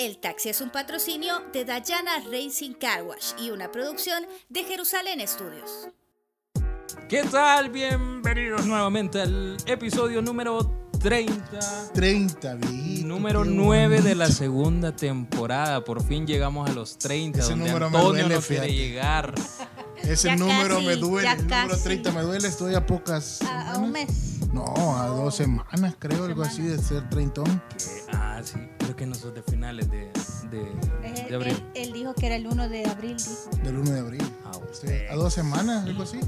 El taxi es un patrocinio de Dayana Racing Car Wash y una producción de Jerusalén Studios. ¿Qué tal? Bienvenidos nuevamente al episodio número 30. 30, viejito, Número qué 9 de la segunda temporada. Por fin llegamos a los 30, Ese donde número me Antonio duele, no quiere fíjate. llegar. Ese Ya número casi, me duele, el número casi. 30 me duele, estoy a pocas. A, a un mes. No, a dos semanas, creo, algo así de ser treintón. Eh, ah, sí. Creo que nosotros de finales de, de, de abril. él- él dijo que era el 1 de abril, dijo. Del 1 de abril. Ah, Estoy a dos semanas, algo así.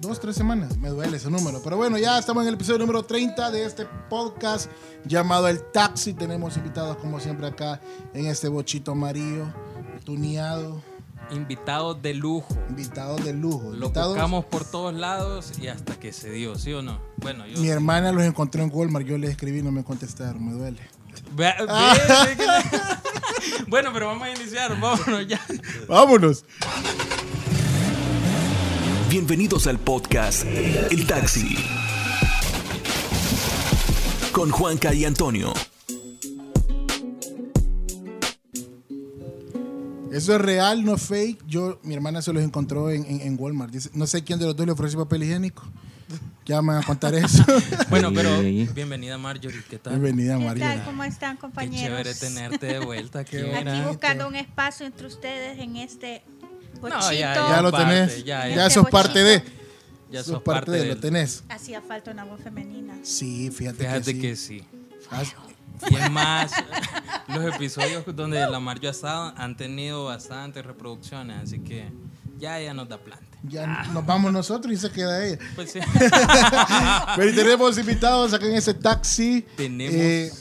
Dos, tres semanas. Me duele ese número. Pero bueno, ya estamos en el episodio número 30 de este podcast llamado El Taxi. Tenemos invitados, como siempre, acá en este bochito amarillo, tuneado. Invitados de lujo. Invitados de lujo. Lo Invitados- buscamos por todos lados y hasta que se dio, ¿sí o no? Bueno, yo. Mi hermana los encontró en Walmart. Yo les escribí y no me contestaron. Me duele. Ve- ve- ve que- bueno, pero vamos a iniciar. Vámonos ya. Vámonos. Bienvenidos al podcast El Taxi. Con Juanca y Antonio. Eso es real, no es fake. Yo, mi hermana se los encontró en, en- en Walmart. Dice, no sé quién de los dos le ofreció papel higiénico. Ya me van a contar eso. Bueno, pero bienvenida Marjorie, ¿qué tal? Bienvenida, ¿Qué María. tal? ¿Cómo están, Qué compañeros? chévere tenerte de vuelta aquí. Qué buscando un espacio entre ustedes en este bochito. No, ya, Ya lo parte, tenés. ya, Ya, ya. sos parte de. Ya sos sos parte parte de. del- Lo tenés. Hacía falta una voz femenina. Sí, fíjate, Fíjate que que sí. sí. Haz- Y es más, los episodios donde la Marjo ha estado han tenido bastantes reproducciones, así que ya ella nos da planta. Ya nos vamos nosotros y se queda ella. Pues sí. Pero tenemos invitados acá en ese taxi. Tenemos eh,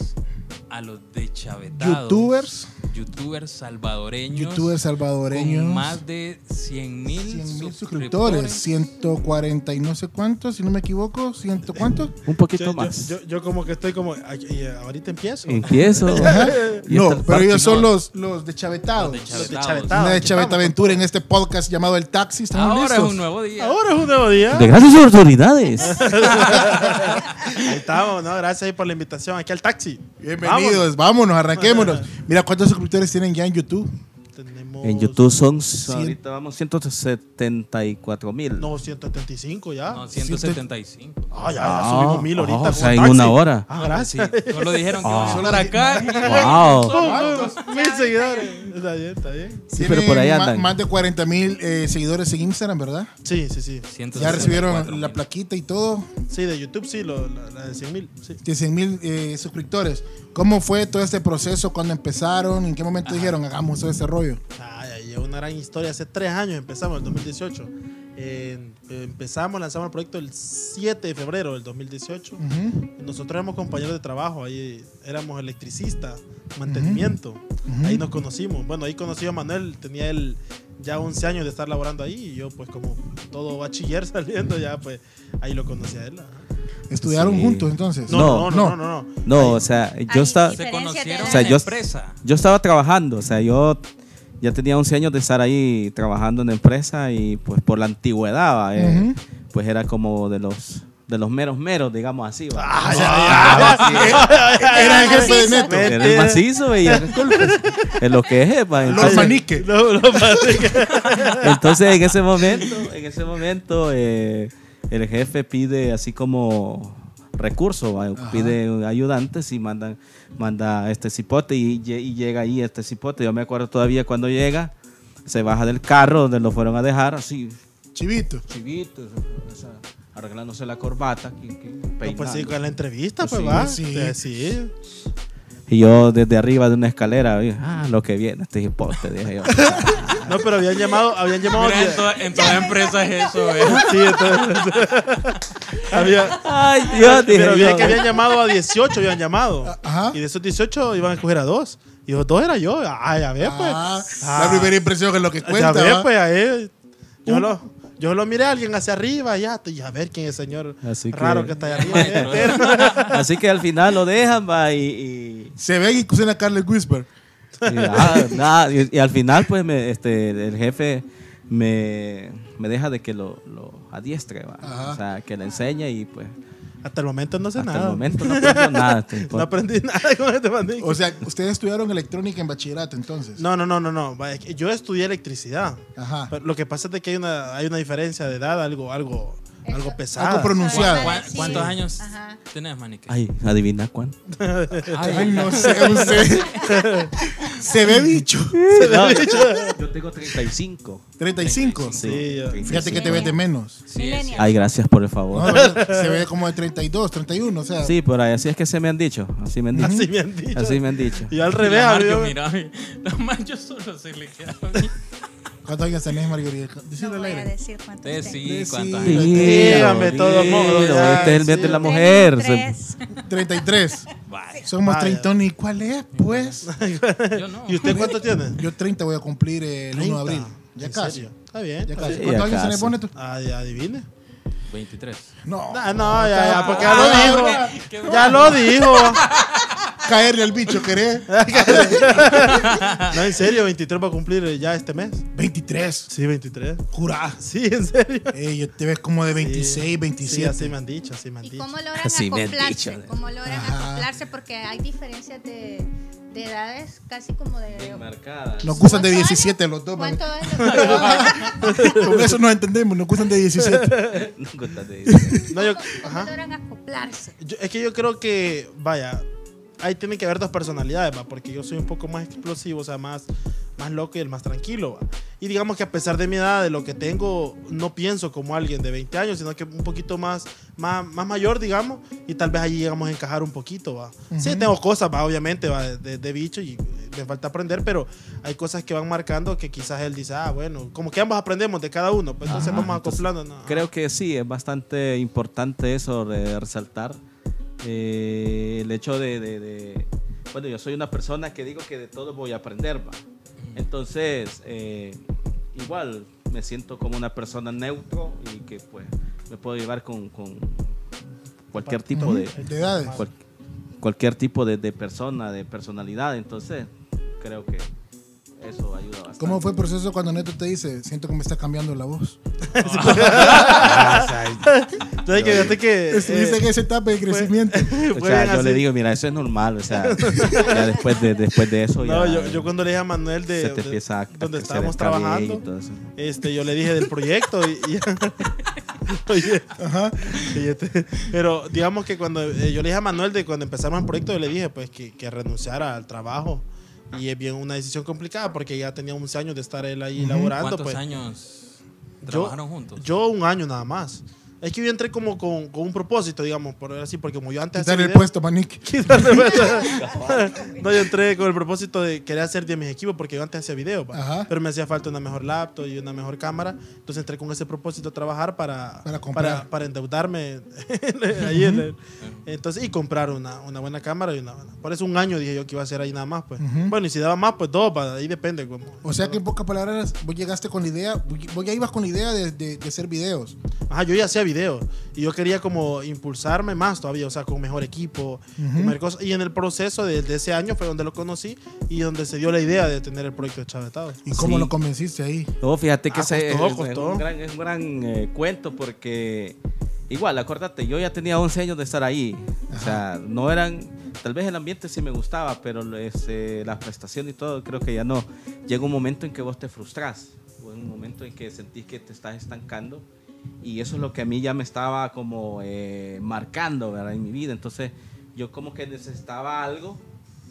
a los de Chavetados. youtubers. Youtubers salvadoreños. Youtubers salvadoreños. Con más de 100 mil 100 mil suscriptores. 140 y no sé cuántos, si no me equivoco. ¿Ciento cuántos? Un poquito Yo, más. yo, yo como que estoy como, y ahorita empiezo. Empiezo. No, pero parte ellos son no. los, los de Chavetados. Los de Los de Chavetados. Chavetados. Una de aquí Chaveta estamos, Aventura en este podcast llamado El Taxi. ¿Estamos Ahora listos? es un nuevo día. Ahora es un nuevo día. De gracias autoridades. Ahí estamos, ¿no? Gracias por la invitación aquí al taxi. Bienvenidos, vámonos, arranquémonos. Mira cuántos suscriptores tienen ya en YouTube. En YouTube son, ahorita vamos 174 mil. No, 175 ya. No, 175. Ah, ya, ya subimos mil ahorita. o con sea, en taxi. una hora. Ah, Sí, gracias. solo dijeron que Ah. iban a estar acá. Wow. mil seguidores. Está bien, está bien. Sí, pero por ahí andan. Más de 40 mil eh, seguidores en Instagram, ¿verdad? Sí, sí, sí. Ya recibieron 174 la plaquita y todo. Sí, de YouTube sí, lo, la, la de 100 mil. Sí. De 100 mil eh, suscriptores. ¿Cómo fue todo este proceso? ¿Cuándo empezaron? ¿En qué momento dijeron hagamos todo ese rollo? Ay, es una gran historia. Hace tres años empezamos, en el 2018. Eh, empezamos, lanzamos el proyecto el 7 de febrero del 2018. Ujú. Nosotros éramos compañeros de trabajo, ahí éramos electricistas, mantenimiento. Ahí nos conocimos. Bueno, ahí conocí a Manuel, tenía él ya 11 años de estar laborando ahí y yo pues como todo bachiller saliendo ya pues ahí lo conocí a él. ¿Estudiaron Sí. juntos entonces? No, No, no, no, no, no. no. No, o sea, yo estaba, Se conocieron O sea, en yo- la empresa. yo estaba trabajando, o sea, yo ya tenía 11 años de estar ahí trabajando en la empresa y pues por la antigüedad, va, eh, pues era como de los de los meros meros, digamos así. va. Ah, Era el jefe de Neto. Era el macizo y era es lo que es, va. Los Entonces- maniques. Entonces en ese momento, en ese momento eh, el jefe pide así como recursos, pide ayudantes y mandan, manda este cipote y, lle- y llega ahí este cipote. Yo me acuerdo todavía cuando llega, se baja del carro donde lo fueron a dejar, así, Chivito. chivito, o sea, arreglándose la corbata, aquí, aquí, No, pues sí, con la entrevista, Pues pues sí, va. sí. Sí. Y yo desde arriba de una escalera, dije, ah, lo que viene, este cipote, dije yo. No, pero habían llamado, habían llamado. Mira, en, toda- en toda empresa es eso, ¿eh? Sí, entonces. había, Ay, Dios, dije pero había yo. que habían llamado a 18, habían llamado. Ajá. Y de esos 18 iban a escoger a dos. Y los dos era yo. Ay, a ver, pues. Ah, Ah. La primera impresión es lo que ya cuenta. ves, ¿va? pues, ahí. Yo lo, yo lo miré a alguien hacia arriba, ya, y a ver quién es el señor Así raro que- que, está ahí arriba. Así que al final lo dejan, va, y- y, Se ve y cocina Carlos Whisper. Y, ah, nada, y- y al final, pues, me, este, el jefe me, me deja de que lo, lo adiestre, ¿va? Ajá. o sea, que le enseñe y pues Hasta el momento no sé Hasta nada. el momento no aprendió nada. este No aprendí nada con este bandido. O sea, ustedes estudiaron electrónica en bachillerato entonces. No, no, no, no, no. Yo estudié electricidad. Ajá. Pero lo que pasa es de que hay una, hay una diferencia de edad, algo, algo, algo pesado. Algo pronunciado. ¿Cuán- Sí. ¿Cuántos años Ajá. tenés, Manique? Ay, adivina cuánto. Ay, no sé, usted. Se ve bicho. No, yo tengo 35. 35. Sí, yo- Fíjate que te ves de menos. Sí. Ay, gracias por el No, favor. se ve como de 32, 31, o sea. Sí, por ahí, así es que se me han dicho. Así me han dicho. Así me han dicho. Así me han dicho. Y al Y revés, la amigo. Mario, mira, la Mario solo se le queda a mí. ¿Cuántos años tenés, Margarita? No Decirlo al voy a decir cuántos tengo. sí, ¿cuántos años? Dígame todo ya, Este es el mes de la mujer. se- 33. 33. Vaya, Somos Vaya. treintón. ¿Y cuál es, pues? yo no. ¿Y usted cuánto tiene? Yo 30 voy a cumplir el 1 de 30. abril. Ya ¿En casi. Está bien. Ya casi. ¿Cuántos años se le pone tú? Ah, adivine. 23. No. Ah, no, ya, ya, porque ya Ah, lo dijo. Ya lo dijo. Caerle al bicho, ¿querés? No, en serio, 23 va a cumplir ya este mes. 23. Sí, 23. Jurá. Sí, en serio. Ey, yo te ves como de 26, Sí, 27. así me han dicho, así me han ¿Y dicho. cómo logran Así me han acoplarse? dicho. ¿Cómo logran Ajá. acoplarse? Porque hay diferencias de, de edades casi como de... Nos gustan de ¿Cuántos 17 los dos. ¿Cuánto es lo que Con eso nos entendemos, nos gustan de 17. No, gusta de- No, yo, ¿Cómo ajá. logran acoplarse? Yo- es que yo creo que, vaya, ahí tienen que haber dos personalidades, ¿va? porque yo soy un poco más explosivo, o sea, más, más loco y el más tranquilo. ¿va? Y digamos que a pesar de mi edad, de lo que tengo, no pienso como alguien de 20 años, sino que un poquito más, más, más mayor, digamos, y tal vez allí llegamos a encajar un poquito. ¿va? Sí, tengo cosas, ¿va? obviamente, ¿va? De, de bicho y me falta aprender, pero hay cosas que van marcando que quizás él dice, ah, bueno, como que ambos aprendemos de cada uno, pues entonces Ajá, vamos entonces, acoplando. ¿no? Creo que sí, es bastante importante eso de resaltar. eh, el hecho de, de- de- Bueno, yo soy una persona que digo que de todo voy a aprender, ¿va? Entonces, eh, igual me siento como una persona neutro y que pues me puedo llevar con, con cualquier tipo de... De edades. cual- cualquier tipo de, de persona, de personalidad. Entonces, creo que eso ayuda bastante. ¿Cómo fue el proceso cuando Neto te dice, siento que me está cambiando la voz? Entonces, que fíjate que... Estuviste eh, en esa etapa de crecimiento. O sea, yo le digo, mira, eso es normal, o sea, ya después de, después de eso No, ya yo, yo cuando le dije a Manuel de, se te de- empieza a, a donde estábamos trabajando, y todo eso. este, yo le dije del proyecto y, y- Oye, Ajá. y este- pero digamos que cuando eh, yo le dije a Manuel de cuando empezamos el proyecto, yo le dije pues que, que renunciara al trabajo y es bien una decisión complicada porque ya tenía 11 años de estar él ahí laborando. ¿Cuántos pues. años Yo- trabajaron juntos? Yo un año nada más. Es que yo entré como con, con un propósito, digamos, por así, porque como yo antes hacía Quitar el videos- puesto, Manique. no, yo entré con el propósito de querer hacer de mis equipos porque yo antes hacía video, pa. Ajá. pero me hacía falta una mejor laptop y una mejor cámara. Entonces entré con ese propósito a trabajar para, Para comprar. para, para endeudarme ahí en el- entonces, y comprar una, una buena cámara y una buena. Por eso un año dije yo que iba a hacer ahí nada más. Pues. Bueno, y si daba más, pues dos, pa, ahí depende. Como, O sea que en pocas palabras, vos llegaste con la idea, vos ya ibas con la idea de, de- de hacer videos. Ajá, yo ya hacía video y yo quería como impulsarme más todavía, o sea, con mejor equipo, con mejor cosa. Y en el proceso de, de ese año fue donde lo conocí y donde se dio la idea de tener el proyecto de Chavetados. ¿Y cómo Sí. lo convenciste ahí? No, fíjate que Ah, ese costó, es, costó. es un gran, es un gran, eh, cuento porque igual, acuérdate, yo ya tenía 11 años de estar ahí. O sea, no eran, tal vez el ambiente sí me gustaba, pero este, la prestación y todo, creo que ya no. Llega un momento en que vos te frustras, o en un momento en que sentís que te estás estancando. Y eso es lo que a mí ya me estaba como eh, marcando ¿verdad? en mi vida. Entonces yo como que necesitaba algo,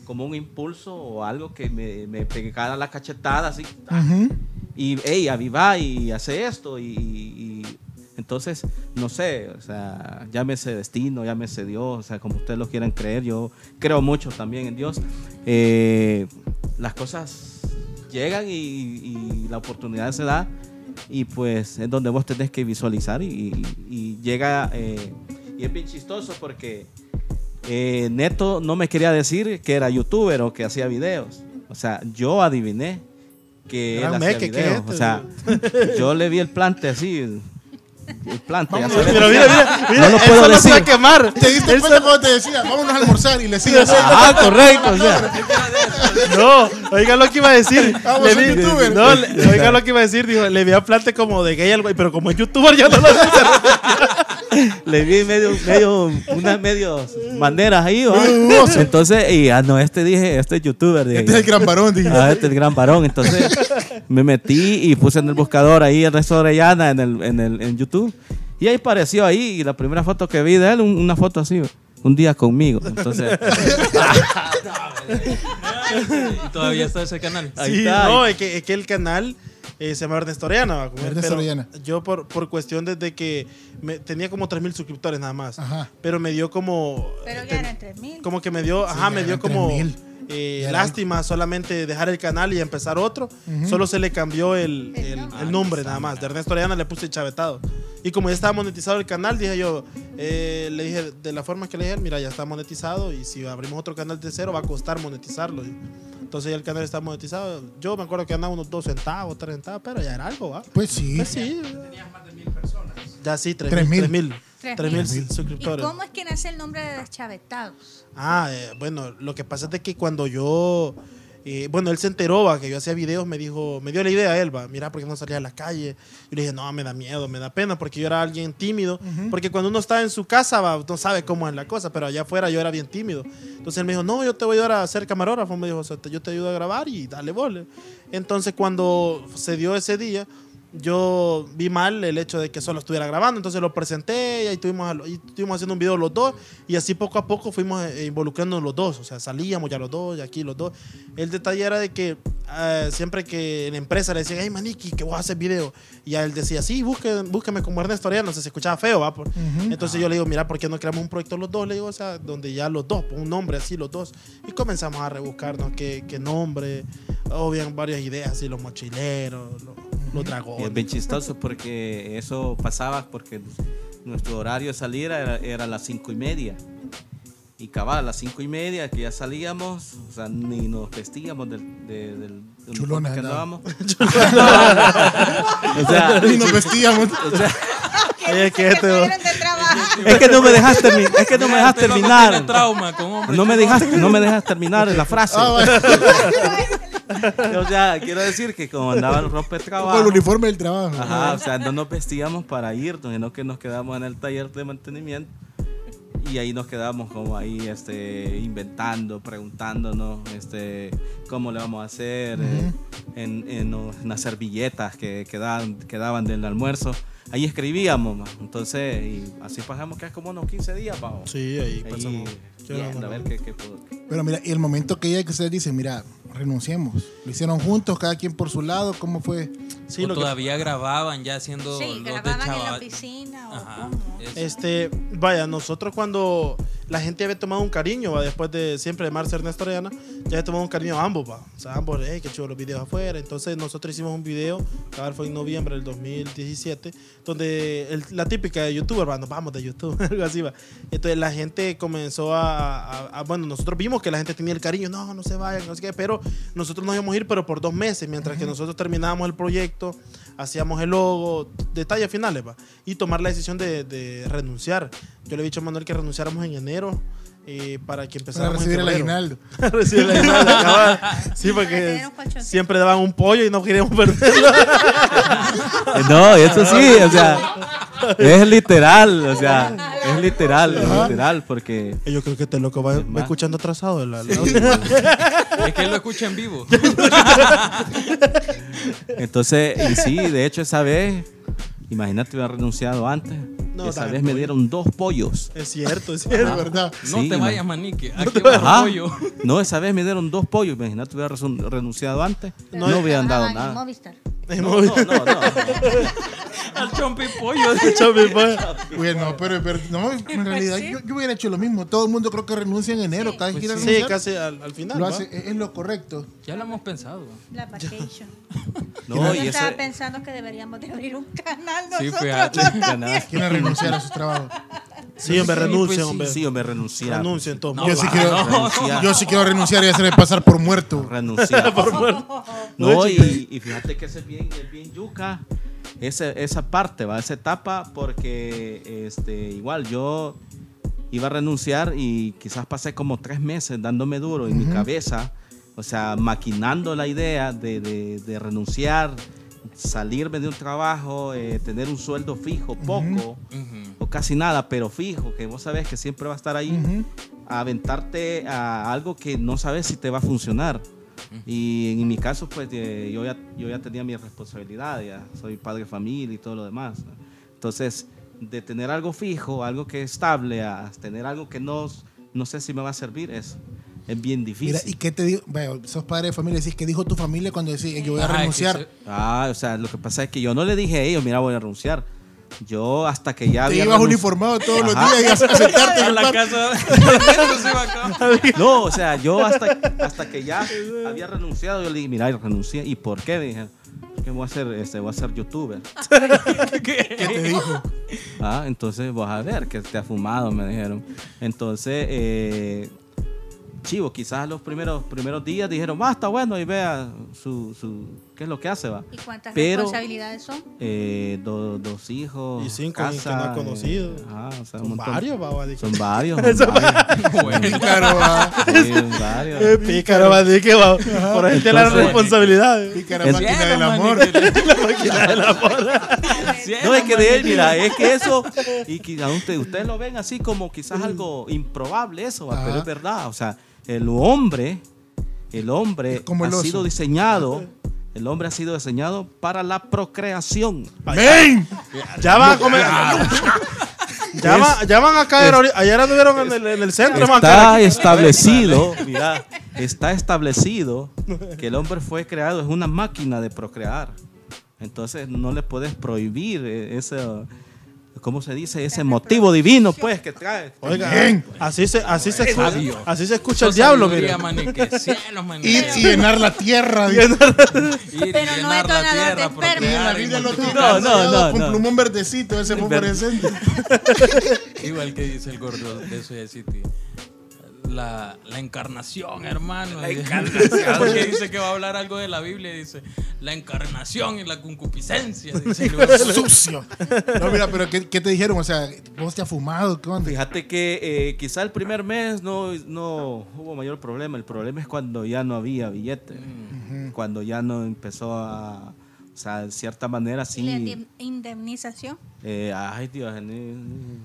como un impulso o algo que me, me pegara la cachetada así. Ujú. Y, hey, aviva y hace esto. Y, y- entonces, no sé, o sea, llámese destino, llámese Dios, o sea, como ustedes lo quieran creer. Yo creo mucho también en Dios. Eh, las cosas llegan y, y la oportunidad se da. Y pues es donde vos tenés que visualizar. Y, y llega. eh, y es bien chistoso porque eh, Neto no me quería decir que era youtuber o que hacía videos. O sea, yo adiviné que Gran él hacía meque, ¿qué videos. es esto? O sea, yo le vi el plante así. Ya sabes. Pero mira, mira, mira, No lo puedo se a decir. quemar. ¿Te diste cuenta cuando te decía, vámonos a almorzar y le sigues? Ah, correcto. O sea, No, oiga lo que iba a decir. Vamos, Le vi- youtuber. No, le- oiga lo que iba a decir. Dijo, le vi a plante como de gay algo, pero como es youtuber ya no lo sé. le vi medio, medio, unas medios maneras ahí, dudoso. Entonces, y a no, este dije, este es youtuber. Dije, Este es el gran varón, dije. Ah, este es el gran varón. Entonces me metí y puse en el buscador ahí Ernesto Orellana en, el, en, el, en YouTube. Y ahí apareció ahí. Y la primera foto que vi de él, un- una foto así. Un día conmigo. Entonces, Y todavía está ese canal. Ahí sí, está. no, es que, es que el canal eh, se llama Ernesto Orellana. pero Orellana. Yo por, por cuestión desde que me- tenía como 3.000 suscriptores nada más. Ajá. Pero me dio como... Pero ya eran 3000. Como que me dio, ajá, ya me dio como 3,000. Eh, Ya lástima solamente dejar el canal y empezar otro. Solo se le cambió el, El el- nombre. nada más. De Ernesto Orellana le puse chavetado. Y como ya estaba monetizado el canal, dije yo, eh, le dije, de la forma que le dije, mira, ya está monetizado y si abrimos otro canal de cero va a costar monetizarlo. Entonces ya el canal está monetizado. Yo me acuerdo que andaba unos 2 centavos, 3 centavos, pero ya era algo, ¿va? Pues sí. Pues sí. Ya sí, 3 Tres mil. mil. 3 mil ¿Y suscriptores. cómo es que nace el nombre de Deschavetados? Ah, eh, bueno, lo que pasa es de que cuando yo, eh, bueno, él se enteró, va, que yo hacía videos, me dijo, me dio la idea él, va, mira, ¿por qué no salía a la calle? Yo le dije, no, me da miedo, me da pena, porque yo era alguien tímido, porque cuando uno está en su casa, va, no sabe cómo es la cosa, pero allá afuera yo era bien tímido. Entonces él me dijo, no, yo te voy a ayudar a ser camarógrafo, me dijo, o sea, te- yo te ayudo a grabar y dale vole. Entonces cuando se dio ese día, yo vi mal el hecho de que solo estuviera grabando, entonces lo presenté y ahí estuvimos, y estuvimos haciendo un video los dos y así poco a poco fuimos eh, involucrándonos los dos, o sea, salíamos ya los dos y aquí los dos. El detalle era de que eh, siempre que en empresa le decían, hey Maniki, que vos haces video, y a él decía, sí, busque, búsqueme como Ernesto Ariano, se escuchaba feo, ¿va? Por- Entonces yo le digo, mira, ¿por qué no creamos un proyecto los dos? Le digo, o sea, donde ya los dos, un nombre así, los dos, y comenzamos a rebuscarnos qué, qué nombre, obvian varias ideas, así, los mochileros, los, y es bien chistoso porque eso pasaba porque nuestro horario de salir era, era a las cinco y media. Y cabal, a las cinco y media que ya salíamos, o sea, ni nos vestíamos del, de- del uniforme Chulones que andábamos. o sea, Y nos vestíamos. o sea, Oye, que este- es que no me dejaste, es que no me dejas loco Tiene terminar. trauma con No me chulones. dejas, no me dejas terminar la frase. Ah, bueno. O sea, quiero decir que como andaba el Con trabajo. el uniforme del trabajo. Ajá, o sea, no nos vestíamos para irnos, sino que nos quedamos en el taller de mantenimiento y ahí nos quedamos como ahí este, inventando, preguntándonos este, cómo le vamos a hacer eh, en, en los- en las servilletas que quedaban, quedaban del almuerzo. Ahí escribíamos, entonces, y así pasamos que es como unos 15 días, bajo. Sí, ahí Ahí, pasamos. viendo a ver qué, qué Pero mira, y el momento que ya que ustedes dicen, mira, renunciemos. Lo hicieron juntos, cada quien por su lado. ¿Cómo fue? Sí, o lo que- todavía grababan ya haciendo Sí, los de grababan en la oficina o Ajá. cómo. Este, vaya, nosotros cuando la gente había tomado un cariño, va, después de siempre de Marce Ernesto Orellana, ya había tomado un cariño a ambos, va. O sea, ambos, hey, qué chulo los videos afuera. Entonces nosotros hicimos un video, cabal fue en noviembre del 2017, donde el- la típica de youtuber, va, nos vamos de YouTube, algo así, va. Entonces la gente comenzó a, a- a- bueno, nosotros vimos que la gente tenía el cariño, no, no se vayan, no sé qué, pero nosotros nos íbamos a ir, pero por dos meses, mientras que nosotros terminábamos el proyecto, hacíamos el logo, detalles finales, va, y tomar la decisión de, de renunciar. Yo le he dicho a Manuel que renunciáramos en enero eh, para que Para empezáramos recibir en el aguinaldo. recibir el aguinaldo. Sí, Para porque siempre daban un pollo y no queríamos perderlo. No, eso sí, o sea, es literal, o sea, es literal, es literal, porque Yo creo que este loco va, va escuchando atrasado. el- el- Es que él lo escucha en vivo. Entonces, y sí, de hecho esa vez, imagínate hubiera renunciado antes. No, esa vez me pollo. dieron dos pollos. Es cierto, es cierto. verdad. No Sí, te man. vayas, manique. Aquí va el pollo. No, esa vez me dieron dos pollos. Imagínate hubiera renunciado antes. No, Pero hubieran dado en nada. Movistar. No, no, no, no. Al chompi pollo. Chame, pues. Bueno, pero, pero no, en realidad yo, yo hubiera hecho lo mismo. Todo el mundo creo que renuncia en enero. Cada vez quiera Sí, renunciar, casi al, al final. lo hace, es es lo correcto. Ya lo hemos pensado. La vacation. No, Yo y estaba ese, pensando que deberíamos de abrir un canal Sí, nosotros fíjate. Quieren renunciar a sus trabajos. Sí, hombre, Sí, renuncia, pues, sí, hombre. Sí, hombre, renunciar. Renuncia, entonces. yo, sí va, quiero, Renunciar. yo sí quiero renunciar y hacerme pasar por muerto. Renunciar. no, y, y fíjate que ese es bien, es bien yuca. Esa, esa parte, va, esa etapa, porque este, igual yo iba a renunciar y quizás pasé como tres meses dándome duro en mi cabeza, o sea, maquinando la idea de, de- de renunciar, salirme de un trabajo, eh, tener un sueldo fijo, poco o casi nada, pero fijo, que vos sabes que siempre va a estar ahí, a aventarte a algo que no sabes si te va a funcionar. Y en mi caso, pues eh, yo, ya, yo ya tenía mi responsabilidad, ya soy padre de familia y todo lo demás. ¿no? Entonces, de tener algo fijo, algo que es estable, a tener algo que no, no sé si me va a servir, es, es bien difícil. Mira, ¿y qué te digo? Bueno, sos padre de familia, decís, ¿qué dijo tu familia cuando decís, yo voy a que renunciar? se- Ah, o sea, lo que pasa es que yo no le dije a ellos, mira, voy a renunciar. Yo hasta que ya Te había ibas renunci- uniformado todos los días y a sentarte en la casa. No, o sea, yo hasta, hasta que ya había renunciado, yo le dije, mira, renuncié. ¿Y por qué? Dije, que voy a ser, este, voy a ser youtuber. ¿Qué te dijo? Ah, entonces vas a ver que te ha fumado, me dijeron. Entonces, eh, chivo, quizás los primeros, primeros días dijeron, va, está bueno, y vea su, su, qué es lo que hace, va. ¿Y cuántas Pero- responsabilidades son? Eh, do- dos hijos. Y cinco que no ha conocido. eh, ajá, o sea, un Son varios, baba. Son varios. son varios. Pícaro, va. Sí, varios. Eh, Pícaro, va, que va. Por ahí te la Entonces- responsabilidad. Pícara Es- máquina del amor. No, es que de él, mira, es que eso, y quizás usted, ustedes lo ven así como quizás algo improbable eso, va, pero es verdad, o sea, el hombre, el hombre Es como el ha oso. sido diseñado, el hombre ha sido diseñado para la procreación. ¡Ven! Ya van a comer. Ya, van, ya van a caer. Ayer anduvieron en el, en el centro, Está establecido, mira, está establecido que el hombre fue creado, es una máquina de procrear. Entonces no le puedes prohibir eh, ese, ¿cómo se dice? Ese motivo divino, pues, que trae. Oiga, así se, así se, escucha, así se escucha el diablo, mire. Y, y llenar la tierra. dice. Pero no es donador de esperma. En la lo tiene. No, no, no, con no. plumón verdecito, ese fosforescente. Igual que dice el gordo de Soya City. La, la encarnación, hermano. La encarnación. Porque dice que va a hablar algo de la Biblia. Dice la encarnación y la concupiscencia. Dice, Sucio. No, mira, pero ¿qué, qué te dijeron? O sea, ¿vos te has fumado? ¿Qué onda? Fíjate que eh, quizá el primer mes no, no hubo mayor problema. El problema es cuando ya no había billete. Cuando ya no empezó a. O sea, de cierta manera ¿Y la sí. indem- indemnización? eh, ay, Dios. ni-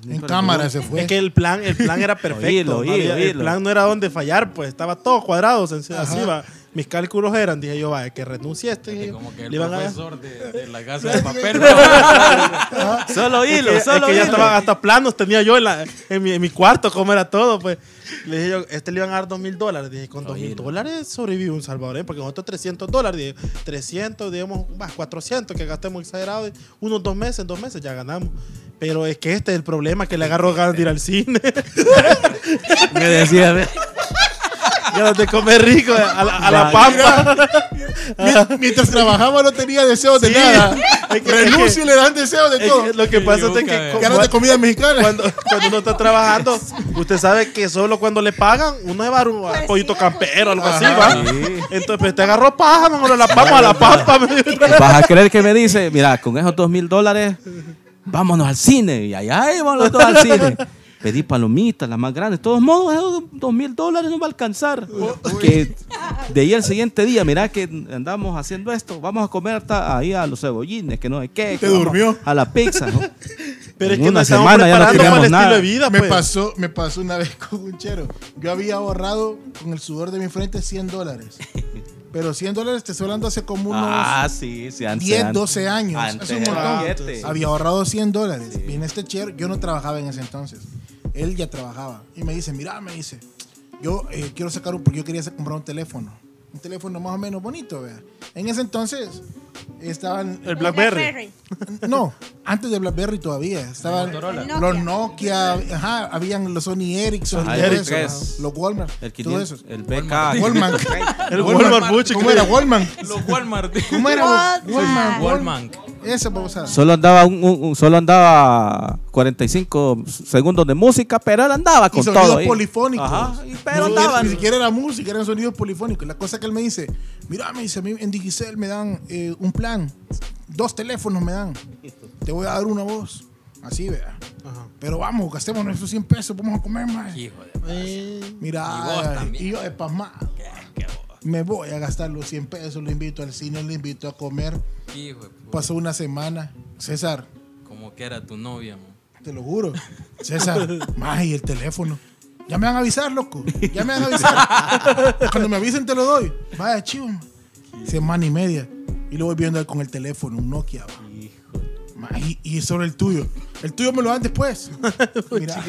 ni- En cámara no. se fue. Es que el plan, el plan era perfecto. Oílo, oílo, había- el oílo. plan no era donde fallar, pues estaba todo cuadrado. sencillo, Así va. Mis cálculos eran, dije yo, vaya, que renuncie a este. dije. Como que el Le iban a- profesor de, de la casa de papel. Solo Es hilo, que, es solo que ya hilo. estaban hasta planos, tenía yo en, la- en, mi, en mi cuarto, cómo era todo, pues. Le dije yo, este le iban a dar dos mil dólares. Dije, con dos mil dólares sobrevive un salvadoreño, porque nosotros 300 dólares, dije, 300, digamos, más 400 que gastemos exagerado, unos dos meses, en dos meses ya ganamos. Pero es que este es el problema, que le agarró ganas de ir al cine. Me decía, ganas de comer rico, a la, a la Ya. pampa. Mien- Mientras trabajaba no tenía deseos de Sí. nada. Es que- y le dan deseos de todo. que lo que pasa es que Yuca, Ganas de comida mexicana. cuando, cuando uno está trabajando, usted sabe que solo cuando le pagan, uno lleva un Pues pollito sí, campero, algo así, Ajá. ¿va? Sí. Entonces, pues, te agarró paja, mejor la pampa, a la pampa. me dijo. Vas a creer que me dice, mira, con esos dos mil dólares, vámonos al cine. Y allá íbamos los dos al cine. Pedí palomitas, las más grandes. De todos modos, esos dos mil dólares no va a alcanzar. Que de ahí al siguiente día, mira que andamos haciendo esto. Vamos a comer hasta ahí a los cebollines, que no sé qué. que Te durmió. A la pizza, ¿no? Pero es En que una semana ya no teníamos estilo nada. de vida, me pues. pasó, me pasó una vez con un chero. Yo había ahorrado con el sudor de mi frente 100 dólares. Pero 100 dólares te estoy hablando hace como unos Ah, sí, sí. antes- 10, antes- 12 años. antes Hace un montón. billete. Había ahorrado 100 dólares. Viene este chero. Yo no trabajaba en ese entonces. Él ya trabajaba. Y me dice, mira, me dice, yo eh, quiero sacar un, porque yo quería comprar un teléfono. Un teléfono más o menos bonito, vea. En ese entonces estaban... El Blackberry. No, antes de BlackBerry todavía. Estaban Motorola. los Nokia, ajá, habían los Sony Ericsson, todo el eso, 3. ajá, los Walmart, El todo 500, eso. el BK. Walmart. El Walmart ¿Cómo era Walmart? Los Walmart. ¿Cómo era Walmart. Walmart? Walmart. Esa babosada. Solo andaba un, un- un- solo andaba 45 segundos de música, pero él andaba Y con sonidos todo. ahí. polifónicos. Ajá, y- pero No, andaban. Ni siquiera era música, eran sonidos polifónicos. La cosa que él me dice, mira, me dice, a mí en Digicel me dan eh, un plan, dos teléfonos me dan. Te voy a dar una voz. Así, vea. Ajá. Pero vamos, gastemos nuestros 100 pesos, vamos a comer más. Hijo de Mira, Y vos también. y yo de pasmado. Me voy a gastar los 100 pesos, lo invito al cine, lo invito a comer. Hijo de puta, Pasó una semana. César, Como que era tu novia, man. te lo juro. César, más y el teléfono. Ya me van a avisar, loco. Ya me van a avisar. Cuando me avisen te lo doy. Vaya, chivo. Semana y media. Y lo voy viendo con el teléfono, un Nokia. Y, y sobre el tuyo. El tuyo me lo dan después. Mira,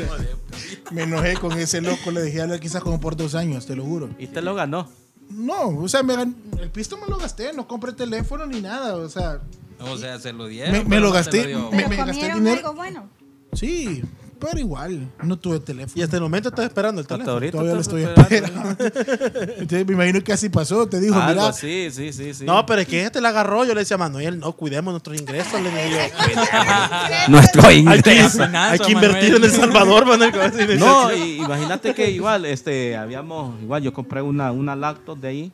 me enojé con ese loco. Le dejé hablar quizás como por dos años, te lo juro. Y te lo ganó. No, o sea, me gan- el pisto me lo gasté. No compré teléfono ni nada. O sea, O sea, se lo dieron. Me- lo gasté. Me- me gasté dinero. algo bueno. sí, pero igual. No tuve teléfono. Y hasta el momento estás esperando el teléfono. Todavía lo estoy esperando. Entonces me imagino que así pasó. Te dijo, Algo mira, así, sí, sí, sí. No, pero es que este la agarró. Yo le decía a Manuel, no, cuidemos nuestros ingresos. Le dije yo. Nuestro Hay que, ingreso. Hay que invertir Manuel. en El Salvador, Manuel. No, y imagínate que igual, este, habíamos, igual yo compré una, una laptop de ahí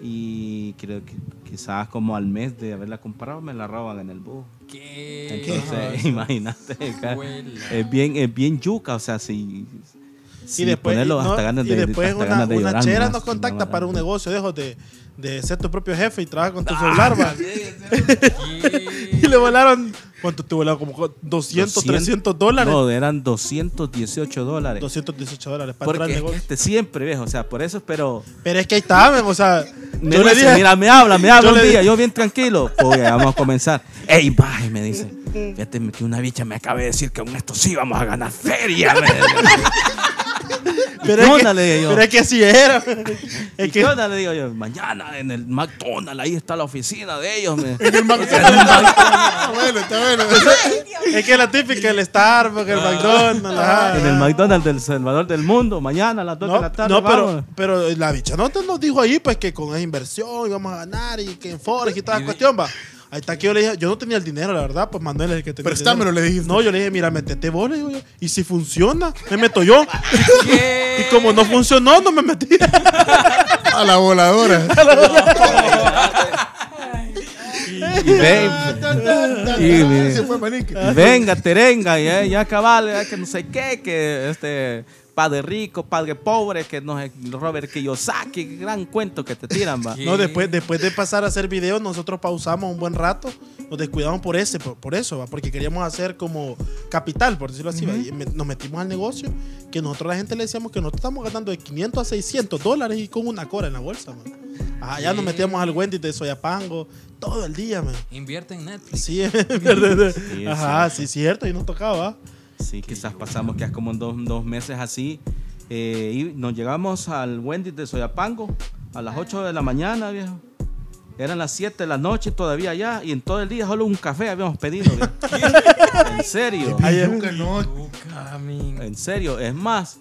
y creo que quizás como al mes de haberla comprado me la roban en el bus. ¿Qué? Entonces, imagínate, ca- Huela. es bien, es bien yuca, o sea, si, si y después, ponerlo no, hasta ganas y de, después hasta una, ganas de una chera nos contacta no, para un negocio, dejo de, de ser tu propio jefe y trabaja con tu celular, va. ¿Qué? Y le volaron, ¿cuánto te volaron? Como 200, 300 dólares. No, eran 218 dólares. 218 dólares para entrar al Porque es que negocio. este siempre, viejo, o sea, por eso, pero... Pero es que ahí estaban, o sea, Me yo le dije, mira, me habla, me habla un día, yo bien tranquilo. Ya vamos a comenzar. Ey, bye, me dice. Fíjate que una bicha me acaba de decir que con esto sí vamos a ganar feria. me. Pero, ¿Qué es onda? que, Le digo yo. pero es que así era. ¿Y Es qué que, onda? Le digo yo, mañana en el McDonald's, ahí está la oficina de ellos. me- está bueno, está bueno. es que la típica, el Starbucks, el McDonald's. ajá. En el McDonald's del Salvador del Mundo, mañana a las 2 de la tarde. no, pero la bicha no te nos dijo ahí pues que con esa inversión íbamos a ganar y que en Forex y toda la cuestión va. Ahí está que yo le dije, yo no tenía el dinero, la verdad, pues Manuel es el que tenía. el Préstamelo, le dijiste. No, yo le dije, mira, métete vos, le digo yo. Y si funciona, me meto yo. Y como no funcionó, no me metí. A la voladora. Y ven, Y manique. y venga, terenga, ya, ya cabal, ya que no sé qué, que este padre rico, padre pobre, que no sé, Robert Kiyosaki, gran cuento que te tiran, va. No, después, después de pasar a hacer videos, nosotros pausamos un buen rato. Nos descuidamos por ese, por, por eso, ¿va? porque queríamos hacer como capital, por decirlo así. ¿va? Y me- nos metimos al negocio que nosotros a la gente le decíamos que nosotros estamos ganando de 500 a 600 dólares y con una cora en la bolsa. man. Ajá, ya nos Sí. metíamos al Wendy de Soyapango todo el día. Man. Invierte en Netflix. Sí, es verdad. Sí, Ajá, sí. sí, cierto, y nos tocaba. Sí, quizás pasamos que como en dos, dos meses así. eh, y nos llegamos al Wendy's de Soyapango a las 8 de la mañana, viejo. Eran las 7 de la noche todavía allá y en todo el día solo un café habíamos pedido. en serio, es- Nunca no. Nunca, en serio, es más.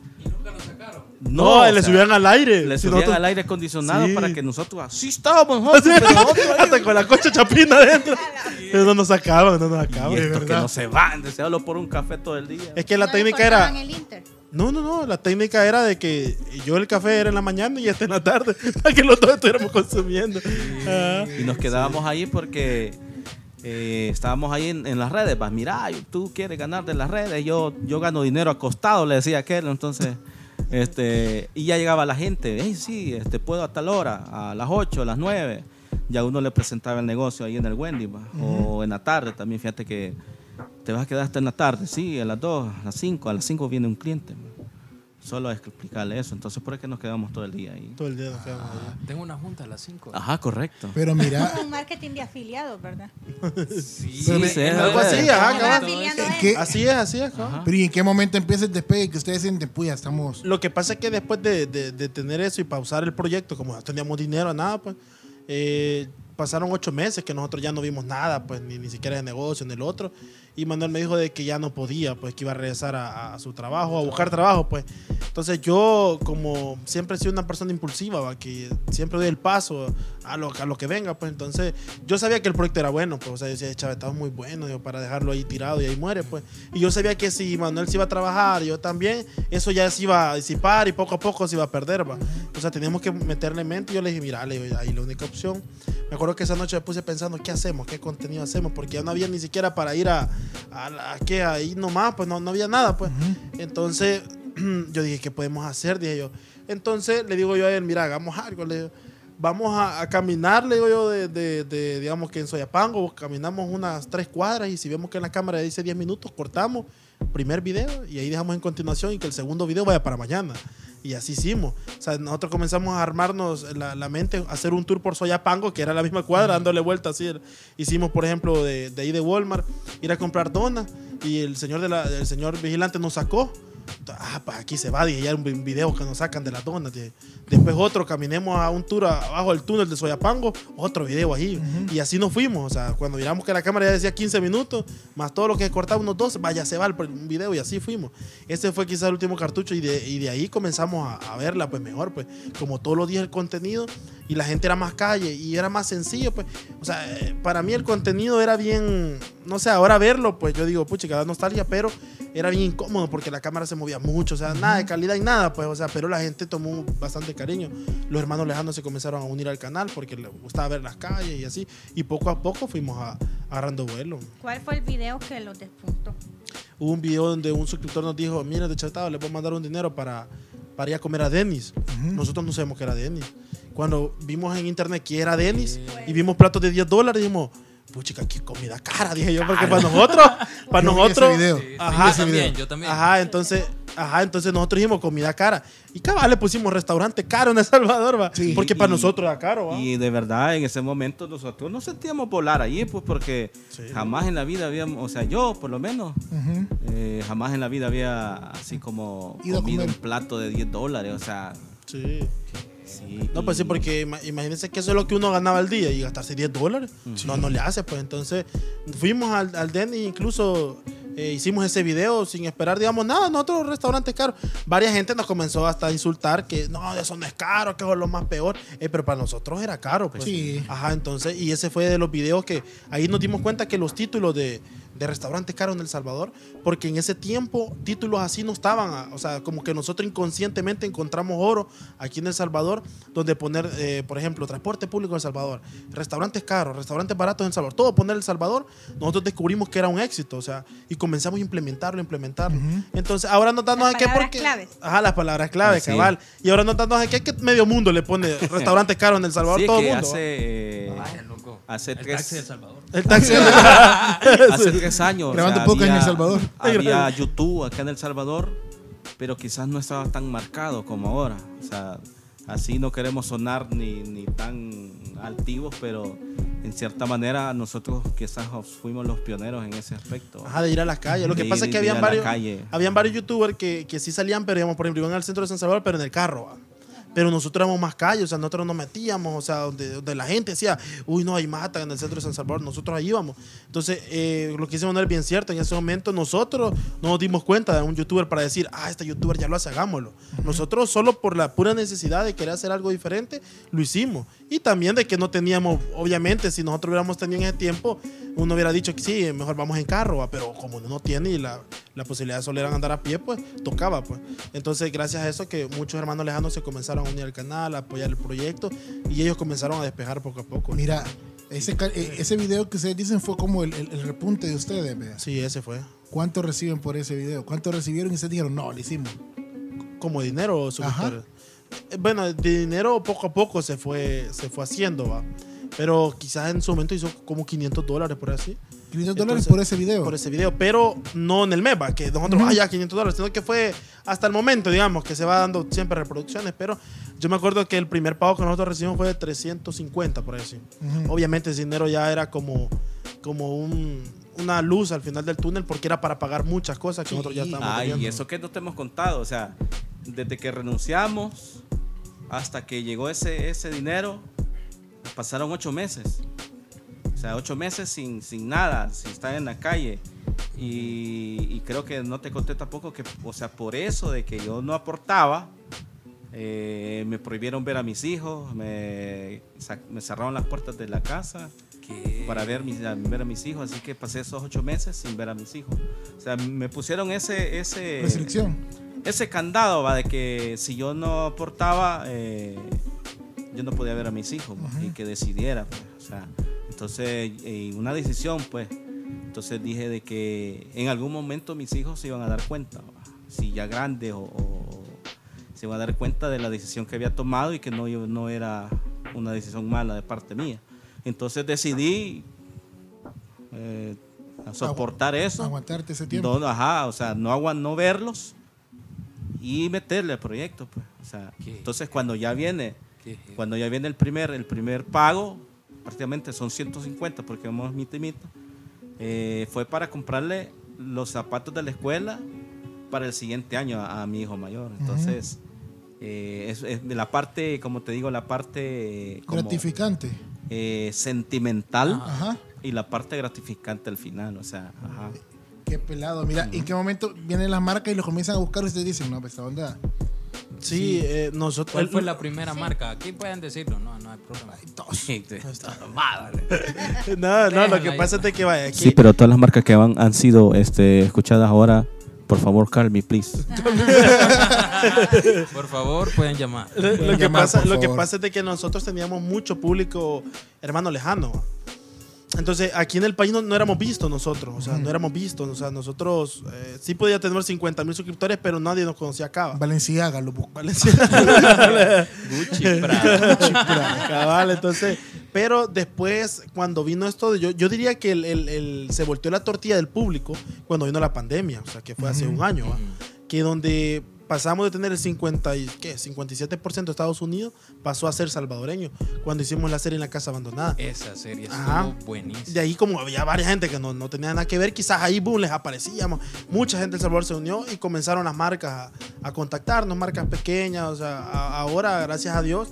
No, o le sea, subían al aire. Le Si subían nosotros- al aire acondicionado Sí. para que nosotros así estábamos nosotros, Hasta con la cocha chapina adentro. No nos sacaban, no nos y sacaban. estos que no se van, desearlo por un café todo el día. Es que la No técnica era. cortaban el Inter. No, no, no. La técnica era de que yo el café era en la mañana y este en la tarde. Para que los dos estuviéramos consumiendo. Ah. Y nos quedábamos ahí porque eh, estábamos ahí en, en las redes. Vas, mira, tú quieres ganar de las redes, yo, yo gano dinero acostado, le decía aquel. Entonces, este, y ya llegaba la gente, hey, sí, este, puedo a tal hora, a las 8, a las 9. Ya uno le presentaba el negocio ahí en el Wendy, o en la tarde también. Fíjate que te vas a quedar hasta en la tarde, sí, a las 2, a las 5, a las 5 viene un cliente. Solo es explicarle eso. Entonces, ¿por qué nos quedamos todo el día ahí? Todo el día nos quedamos ahí. Tengo una junta a las 5. Ajá, correcto. Pero mira, Como un marketing de afiliados, ¿verdad? Sí, me- sí, Algo así, ajá, Como cabal. afiliando ¿en gente. qué, Así es, así es. pero ¿y en qué momento empieza el despegue que ustedes sienten, puya, estamos... Lo que pasa es que después de, de- de tener eso y pausar el proyecto, como no teníamos dinero, nada, pues, eh, pasaron ocho meses que nosotros ya no vimos nada, pues, ni, ni siquiera de negocio, ni el otro. Y Manuel me dijo de que ya no podía, pues, que iba a regresar a, a su trabajo, a buscar trabajo, pues. Entonces yo, como siempre he sido una persona impulsiva, ¿va? que siempre doy el paso a lo, a lo que venga, pues. Entonces yo sabía que el proyecto era bueno, pues. O sea, yo decía, chaval, estaba muy bueno, digo, para dejarlo ahí tirado y ahí muere, pues. Y yo sabía que si Manuel se iba a trabajar, yo también, eso ya se iba a disipar y poco a poco se iba a perder, ¿va? O sea, teníamos que meterle mente. Y yo le dije, mira, le ahí la única opción. Me acuerdo que esa noche me puse pensando, ¿qué hacemos? ¿Qué contenido hacemos? Porque ya no había ni siquiera para ir a, a, qué, ahí nomás, pues no, no había nada, pues. Entonces, yo dije, ¿qué podemos hacer? Dije yo. Entonces le digo yo a él, mira, hagamos algo. Le digo, vamos a, a caminar, le digo yo, de, de- de, digamos que en Soyapango, caminamos unas tres cuadras y si vemos que en la cámara dice 10 minutos, cortamos, primer video y ahí dejamos en continuación y que el segundo video vaya para mañana. Y así hicimos. O sea, nosotros comenzamos a armarnos la, la mente, a hacer un tour por Soyapango, que era la misma cuadra, dándole vuelta así. Hicimos, por ejemplo, de, de ahí de Walmart, ir a comprar donas y el señor, de la, el señor vigilante nos sacó. Ah, pa, aquí se va, dije, ya un vi- video que nos sacan de las donas. Después otro, caminemos a un tour a- abajo del túnel de Soyapango, otro video ahí. Y así nos fuimos. O sea, cuando miramos que la cámara ya decía 15 minutos, más todo lo que cortaba unos 12, vaya, se va un video y así fuimos. Ese fue quizás el último cartucho y de, y de ahí comenzamos a, a verla, pues mejor, pues como todos los días el contenido y la gente era más calle y era más sencillo, pues. O sea, eh, para mí el contenido era bien, no sé, ahora verlo, pues yo digo, pucha, que da nostalgia, pero era bien incómodo porque la cámara se movía mucho, o sea, nada de calidad y nada, pues, o sea, pero la gente tomó bastante cariño. Los hermanos lejanos se comenzaron a unir al canal porque les gustaba ver las calles y así, y poco a poco fuimos a, agarrando vuelo. ¿Cuál fue el video que los despuntó? Hubo un video donde un suscriptor nos dijo, mira, de chatado, le voy a mandar un dinero para, para ir a comer a Denis. Nosotros no sabemos que era Denis. Cuando vimos en internet que era Denis y vimos platos de 10 dólares, dijimos, puchica, qué comida cara, dije yo, porque para nosotros, para Yo vi ese nosotros, video. Sí, Ajá, yo ese también, video. yo también. Ajá, entonces, ajá, entonces nosotros dijimos comida cara. Y cabal le pusimos restaurante caro en El Salvador, va. Sí. Porque para nosotros era caro, va. Y de verdad, en ese momento nosotros nos sentíamos volar allí, pues porque Sí. jamás en la vida habíamos, o sea, yo por lo menos, eh, jamás en la vida había así como Ido comido un plato de 10 dólares, o sea, Sí. Sí. No, pues sí, porque ima- imagínense que eso es lo que uno ganaba al día y gastarse 10 dólares. No, no le hace, pues. Entonces, fuimos al, al Denny, incluso eh, hicimos ese video sin esperar, digamos, nada, en otro restaurante caro. Varias gente nos comenzó hasta a insultar que no, eso no es caro, que eso es lo más peor. Eh, pero para nosotros era caro, pues. Sí. Ajá, entonces, y ese fue de los videos que ahí nos dimos cuenta que los títulos de, de restaurantes caros en El Salvador, porque en ese tiempo títulos así no estaban, ah, o sea, como que nosotros inconscientemente encontramos oro aquí en El Salvador, donde poner, eh, por ejemplo, transporte público en El Salvador, restaurantes caros, restaurantes baratos en El Salvador, todo poner El Salvador, nosotros descubrimos que era un éxito, o sea, y comenzamos a implementarlo, implementarlo. Entonces, ahora nos damos Las a qué palabras porque... claves. Ajá, las palabras claves, Ah, sí. cabal. Y ahora nos damos a qué que medio mundo le pone restaurantes caros en El Salvador, Sí, todo el mundo. hace, eh, Vaya, loco. hace El tres- taxi de El Salvador. El taxi. hace tres años. Grabando podcast en El Salvador. Había YouTube acá en El Salvador, pero quizás no estaba tan marcado como ahora. O sea, así no queremos sonar ni, ni tan altivos, pero en cierta manera nosotros quizás fuimos los pioneros en ese aspecto. Ajá, de ir a las calles. Lo que De pasa ir- es que habían varios, habían varios youtubers que, que sí salían, pero digamos, por ejemplo, iban al centro de San Salvador, pero en el carro. ¿va? Pero nosotros éramos más calles, o sea, nosotros nos metíamos, o sea, donde, donde la gente decía, uy, no, hay mata en el centro de San Salvador, nosotros ahí íbamos. Entonces, eh, lo que dice Manuel es bien cierto, en ese momento nosotros no nos dimos cuenta de un youtuber para decir, ah, este youtuber ya lo hace, hagámoslo. Nosotros solo por la pura necesidad de querer hacer algo diferente, lo hicimos. Y también de que no teníamos, obviamente, si nosotros hubiéramos tenido en ese tiempo, uno hubiera dicho que sí, mejor vamos en carro, ¿va? pero como uno no tiene y la, la posibilidad de solo era andar a pie, pues tocaba. pues Entonces, gracias a eso que muchos hermanos lejanos se comenzaron a unir al canal, a apoyar el proyecto y ellos comenzaron a despejar poco a poco. Mira, ese, eh, ese video que ustedes dicen fue como el, el- el repunte de ustedes, vea. Sí, ese fue. ¿Cuánto reciben por ese video? ¿Cuánto recibieron y ustedes dijeron, no, lo hicimos? Como dinero, Ajá. Eh, Bueno, de dinero poco a poco se fue, se fue haciendo, va. Pero quizás en su momento hizo como 500 dólares por así. 500 dólares Entonces, por ese video. por ese video, pero no en el mes, va, que nosotros, ah, ya 500 dólares, sino que fue hasta el momento, digamos, que se va dando siempre reproducciones, pero yo me acuerdo que el primer pago que nosotros recibimos fue de 350, por así. Ujú. Obviamente ese dinero ya era como, como un, una luz al final del túnel porque era para pagar muchas cosas que Sí. nosotros ya estábamos Ay, y eso que no te hemos contado, o sea, desde que renunciamos hasta que llegó ese, ese dinero, pasaron ocho meses. O sea, ocho meses sin, sin nada, sin estar en la calle. Y, y creo que no te conté tampoco que, o sea, por eso de que yo no aportaba, eh, me prohibieron ver a mis hijos, me, cerraron las puertas de la casa para ver, mis, ver a mis hijos, así que pasé esos ocho meses sin ver a mis hijos. O sea, me pusieron ese, ese, Restricción. Ese candado, va, de que si yo no aportaba, eh, yo no podía ver a mis hijos y que decidiera. pues, o sea, entonces, eh, una decisión, pues. Entonces dije de que en algún momento mis hijos se iban a dar cuenta, va, si ya grandes o, o- se iban a dar cuenta de la decisión que había tomado y que no, yo no era una decisión mala de parte mía. Entonces decidí eh, soportar eso. Aguantarte ese tiempo. No, ajá, o sea, no, no verlos y meterle al proyecto. Pues. O sea, ¿Qué? entonces cuando ya viene, ¿Qué? cuando ya viene el primer, el primer pago, prácticamente son 150 porque vamos y mitad, eh, fue para comprarle los zapatos de la escuela para el siguiente año a, a mi hijo mayor. Entonces, eh, es, es de la parte, como te digo, la parte eh, como, Gratificante. eh, sentimental Ajá. y la parte gratificante al final. O sea, ajá. Qué pelado. Mira, ¿en qué momento vienen las marcas y los comienzan a buscar y ustedes dicen, no, pues esta onda. Sí, eh, nosotros. ¿Cuál fue la primera marca? Aquí pueden decirlo, no, no hay problema. No, no, lo que pasa es de que vaya. Sí, que- pero todas las marcas que van, han sido este, escuchadas ahora, por favor, call me, please. Por favor, pueden llamar. Lo, lo que llamar, pasa, por lo que pasa es de que nosotros teníamos mucho público hermano lejano. Entonces, aquí en el país no, no éramos vistos nosotros, o sea, no éramos vistos, o sea, nosotros eh, sí podía tener 50 mil suscriptores, pero nadie nos conocía acá. ¿va? Valenciaga lo busco. Valencia. Gucci, Prada. Cabal, entonces, pero después, cuando vino esto, de- yo, yo diría que el, el- el- se volteó la tortilla del público cuando vino la pandemia, o sea, que fue hace un año, ¿va? que donde pasamos de tener el 50 y, ¿qué? 57% de Estados Unidos, pasó a ser salvadoreño, cuando hicimos la serie en la casa abandonada. Esa serie Ajá. estuvo buenísima. De ahí como había varias gente que no, no tenía nada que ver, quizás ahí boom, les aparecíamos. Mucha gente de El Salvador se unió y comenzaron las marcas a, a contactarnos, marcas pequeñas. O sea, a- ahora, gracias a Dios,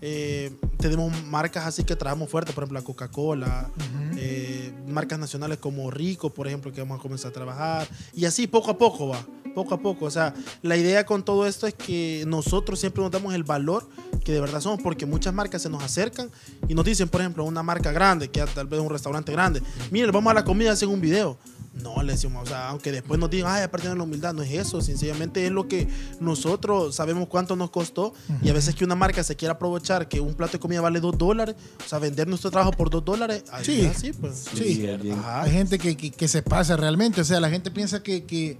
eh, tenemos marcas así que traemos fuerte, por ejemplo, la Coca-Cola, eh, marcas nacionales como Rico, por ejemplo, que vamos a comenzar a trabajar. Y así poco a poco va, poco a poco. O sea, la idea con todo esto es que nosotros siempre nos damos el valor que de verdad somos, porque muchas marcas se nos acercan y nos dicen, por ejemplo, una marca grande, que tal vez un restaurante grande, miren, vamos a la comida, hacen un video. No, le decimos, o sea, aunque después nos digan, ay, aparte de la humildad, no es eso, sencillamente es lo que nosotros sabemos cuánto nos costó y a veces que una marca se quiera aprovechar que un plato de comida vale dos dólares, o sea, vender nuestro trabajo por dos dólares, ahí Sí. es así, pues. Sí. Ajá. Hay gente que, que- que se pasa realmente. O sea, la gente piensa que, que-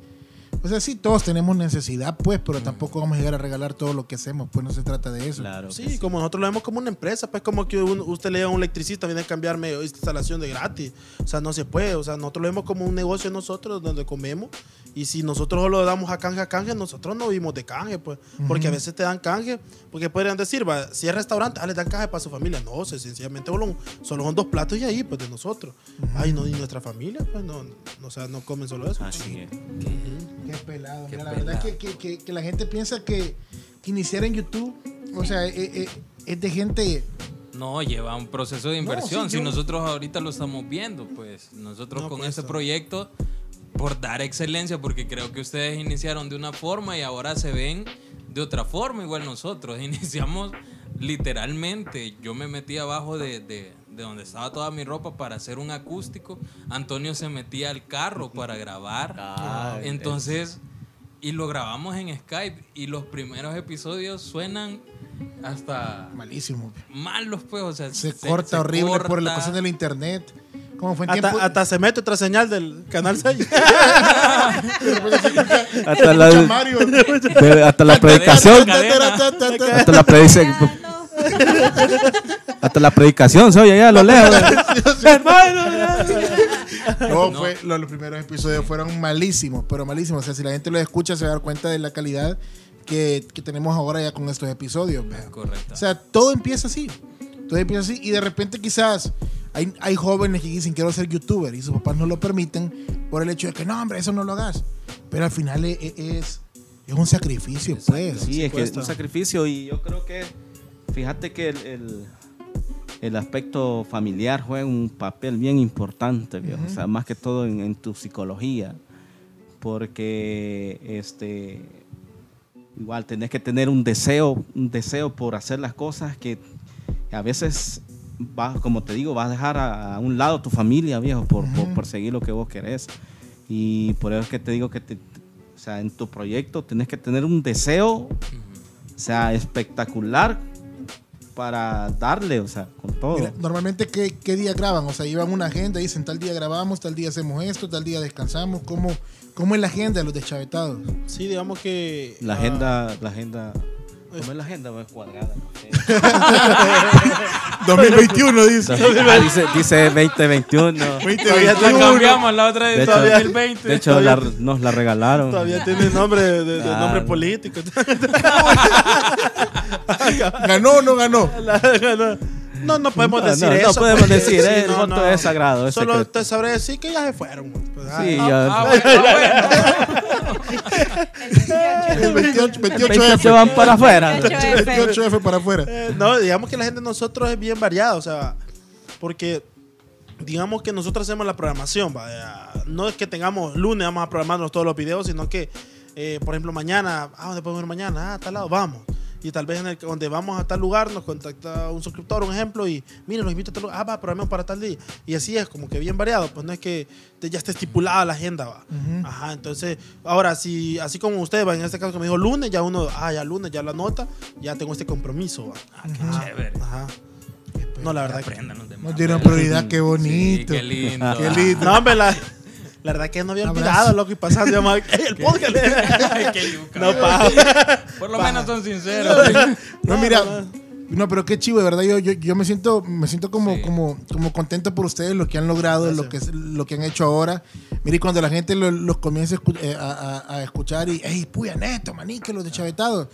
O sea, sí, todos tenemos necesidad, pues, pero tampoco vamos a llegar a regalar todo lo que hacemos. Pues no se trata de eso. Claro. que Sí, como nosotros lo vemos como una empresa, pues como que un- usted le diga a un electricista, viene a cambiarme instalación de gratis. O sea, no se puede. O sea, nosotros lo vemos como un negocio nosotros donde comemos. Y si nosotros solo damos a canje a canje, nosotros no vivimos de canje, pues. Porque a veces te dan canje, porque podrían decir, va, si es restaurante, ah, le dan canje para su familia. No, o sea, sencillamente solo, solo son dos platos y ahí, pues de nosotros. Ay, no, y nuestra familia, pues no, no, o sea, no comen solo eso. Así es. Qué pelado. Qué Mira, la verdad que, que- que- que la gente piensa que, que iniciar en YouTube, o sea, eh, eh, es de gente. No, lleva un proceso de inversión. sí, si yo- nosotros ahorita lo estamos viendo, pues nosotros No, con pues, este eso. proyecto, por dar excelencia, porque creo que ustedes iniciaron de una forma y ahora se ven de otra forma, igual nosotros. Iniciamos literalmente, yo me metí abajo de, de- de donde estaba toda mi ropa para hacer un acústico. Antonio se metía al carro para grabar. Ah, Entonces, y lo grabamos en Skype y los primeros episodios suenan hasta Malísimo. malos, pues, o sea, Se, corta horrible por la cuestión del internet. Como fue en Hasta, tiempo. hasta se mete otra señal del canal 6. Hasta la, hasta la predicación. Hasta la predicación. Hasta la predicación se oye ya a lo lejos. No, fue, lo- los primeros episodios fueron malísimos, pero malísimos. O sea, si la gente lo escucha, se va a dar cuenta de la calidad que, que tenemos ahora ya con estos episodios. Correcto. O sea, todo empieza así. Todo empieza así. Y de repente, quizás hay, hay jóvenes que dicen quiero ser youtuber y sus papás no lo permiten por el hecho de que no, hombre, eso no lo hagas. Pero al final e- e- es, es un sacrificio, pues. Sí, es que es un sacrificio y yo creo que, fíjate que el, el- el aspecto familiar juega un papel bien importante, viejo. o sea, más que todo en, en tu psicología, porque este, igual tenés que tener un deseo, un deseo por hacer las cosas que a veces, vas, como te digo, vas a dejar a, a un lado tu familia, viejo, por, por perseguir lo que vos querés. Y por eso es que te digo que te- o sea, en tu proyecto tenés que tener un deseo, o sea, espectacular para darle, o sea, con todo. Mira, normalmente, ¿qué, ¿qué día graban? O sea, llevan una agenda, dicen tal día grabamos, tal día hacemos esto, tal día descansamos. ¿Cómo, cómo es la agenda de los deschavetados? Sí, digamos que. la ah, agenda, la agenda. ¿Cómo es la agenda? ¿O es cuadrada? 2021 dice. Ah, dice, dice 2021. 2021. La cambiamos la otra De de hecho, 2020. de hecho la- nos la regalaron. Todavía tiene nombre de, de Claro. nombre político. ¿Ganó o no ganó? No, no podemos No, decir no, no eso. podemos decir, sí, eh, el voto es sagrado, es Solo secreto. te sabré decir que ya se fueron. pues, ah, Sí, no. ya- Ah, bueno, ah, El 28, 28 28 F. van para afuera. 28 F para afuera. Eh, no, digamos que la gente de nosotros es bien variada, o sea, porque digamos que nosotros hacemos la programación, vaya, no es que tengamos lunes, vamos a programarnos todos los videos, sino que, eh, por ejemplo, mañana, ah, ¿dónde podemos ir mañana? Ah, a tal lado, vamos. Y tal vez en el, donde vamos a tal lugar nos contacta un suscriptor, un ejemplo, y mire, los invito a tal lugar, ah, va, programemos para tal día. Y así es, como que bien variado, pues no es que te- ya esté estipulada la agenda, va. Ajá, entonces, ahora, si, así como usted, va, en este caso que me dijo lunes, ya uno, ah, ya lunes, ya la nota, ya tengo este compromiso, va. Ah, qué chévere. Ajá. No, la verdad que. Aprendan los demás. Nos dieron prioridad, qué Sí, bonito. qué lindo. Qué lindo. No, hombre, la, la verdad que no había olvidado, loco, y pasando, digamos, "Ey, el podcast. No, pa. Por lo menos son sinceros. No, mira, no, pero qué chivo, de verdad. Yo, yo, yo me siento, me siento como, Sí. como, como contento por ustedes, lo que han logrado, lo que, lo que han hecho ahora. Mire, cuando la gente lo- los comienza a, escu- eh, a- a- a escuchar y, hey, puya, neto, manique, los de Chavetados.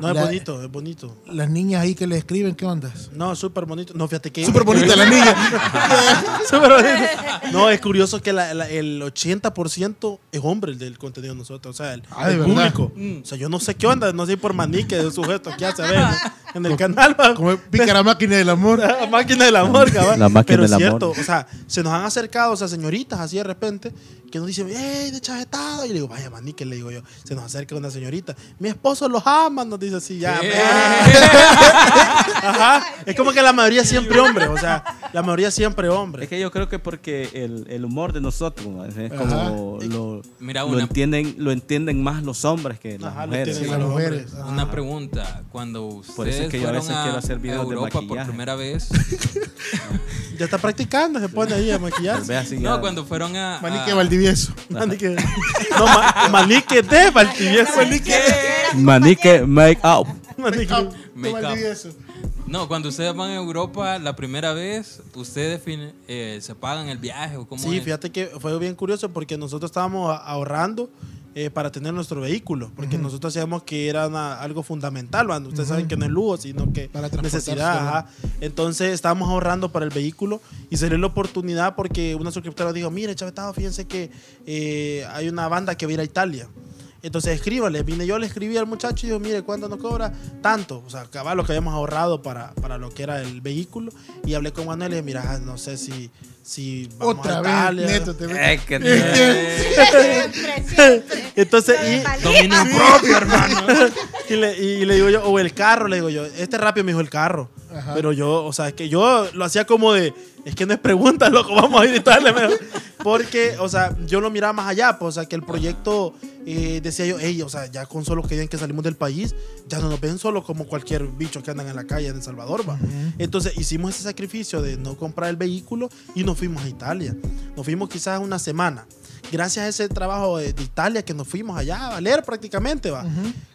No, es La- bonito, es bonito. Las niñas ahí que le escriben, ¿qué ondas? No, súper bonito. No, fíjate que. Súper bonita la niña. Súper bonito. No, es curioso que la- la- el 80% es hombre el del contenido de nosotros. O sea, el, Ah, público. O sea, yo no sé qué onda, no sé por manique de sujetos que hace a ver en el canal. Como picara máquina del amor. La máquina del amor, cabal. La máquina Pero es del cierto, amor. o sea, se nos han acercado, o sea, señoritas así de repente, que nos dicen, ¡ey, de chavetado! Y le digo, vaya, manique, le digo yo, se nos acerca una señorita, mi esposo los ama, nos dice así, ya. ¿Qué? Ajá, es como que la mayoría siempre hombre, o sea, la mayoría siempre hombre. Es que yo creo que porque el, el humor de nosotros ¿no? es como lo, Mira, lo una- entienden lo entienden más los hombres que las Ajá, lo mujeres. Sí, las los mujeres. Una pregunta. Cuando ustedes Por eso es que yo a veces quiero hacer videos de Europa por maquillaje. primera vez. Ya está practicando, se pone ahí a maquillarse. no, ya- cuando fueron a... Manique a- Valdivieso. Manique, no, ma- manique de Valdivieso. Manique make up. Make up. Valdivieso. No, cuando ustedes van a Europa la primera vez, ¿ustedes eh, se pagan el viaje o cómo Sí, es? fíjate que fue bien curioso porque nosotros estábamos ahorrando eh, para tener nuestro vehículo, porque nosotros sabíamos que era una- algo fundamental, ¿va? ustedes saben que no es lujo, sino que Para necesidad. ¿no? ajá. Entonces estábamos ahorrando para el vehículo y salió la oportunidad porque una suscriptora dijo, mire, Chavetado, fíjense que eh, hay una banda que va a ir a Italia. Entonces escríbale, vine yo, le escribí al muchacho y digo, mire, ¿cuánto nos cobra? Tanto, o sea, cabal lo que habíamos ahorrado para, para lo que era el vehículo. Y hablé con Manuel y le dije, mira, no sé si, si vamos Otra a vez, Italia. neto, te. Eh, que- Siempre, siempre. Entonces, y, Dominio propio, hermano. y, le, y le digo yo, o el carro, le digo yo, este rápido me dijo el carro. Ajá. Pero yo, o sea, es que yo lo hacía como de, es que no es pregunta, loco, vamos a dijo. Porque, o sea, yo lo miraba más allá, pues, o sea, que el proyecto, eh, decía yo, ey, o sea, ya con solo que digan que salimos del país, ya no nos ven solo como cualquier bicho que andan en la calle en El Salvador, va. Entonces, hicimos ese sacrificio de no comprar el vehículo y nos fuimos a Italia. Nos fuimos quizás una semana. Gracias a ese trabajo de, de Italia que nos fuimos allá a valer prácticamente, va.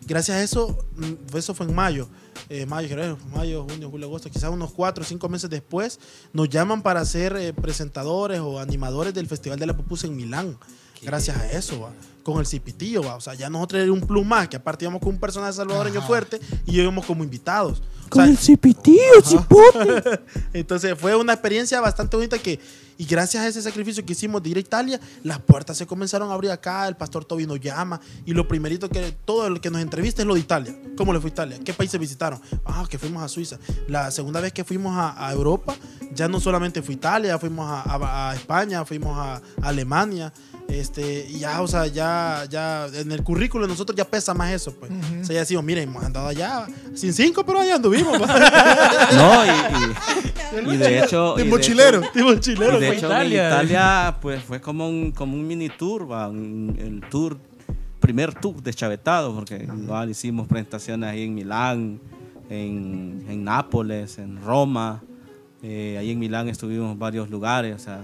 Gracias a eso, mm, eso fue en mayo. Eh, mayo, creo, mayo, junio, julio, agosto, quizás unos cuatro o cinco meses después, nos llaman para ser eh, presentadores o animadores del Festival de la Pupusa en Milán. Gracias a eso, va. Con el cipitillo, va. O sea, ya nosotros era un plus más, que aparte íbamos con un personaje salvadoreño Ajá. fuerte y íbamos como invitados. O Con sea, el cipitío, cipote. entonces fue una experiencia bastante bonita que, y gracias a ese sacrificio que hicimos de ir a Italia, las puertas se comenzaron a abrir acá, el pastor Toby nos llama y lo primerito que todo el que nos entrevista es lo de Italia. ¿Cómo le fue a Italia? ¿Qué países visitaron? Ah, que fuimos a Suiza. La segunda vez que fuimos a, a Europa, ya no solamente fue Italia, fuimos a, a- a España, fuimos a, Alemania. Este, y ya, o sea, ya, ya en el currículo de nosotros ya pesa más eso, pues. O sea, ya decimos, miren, hemos andado allá sin cinco, pero allá anduvimos. pues". No, y, y- y de hecho. De mochilero. De fue hecho, Italia. en Italia, pues fue como un, como un mini tour, va, un- el tour, primer tour de Chavetado, porque igual hicimos presentaciones ahí en Milán, en, en Nápoles, en Roma. eh, ahí en Milán estuvimos en varios lugares, o sea,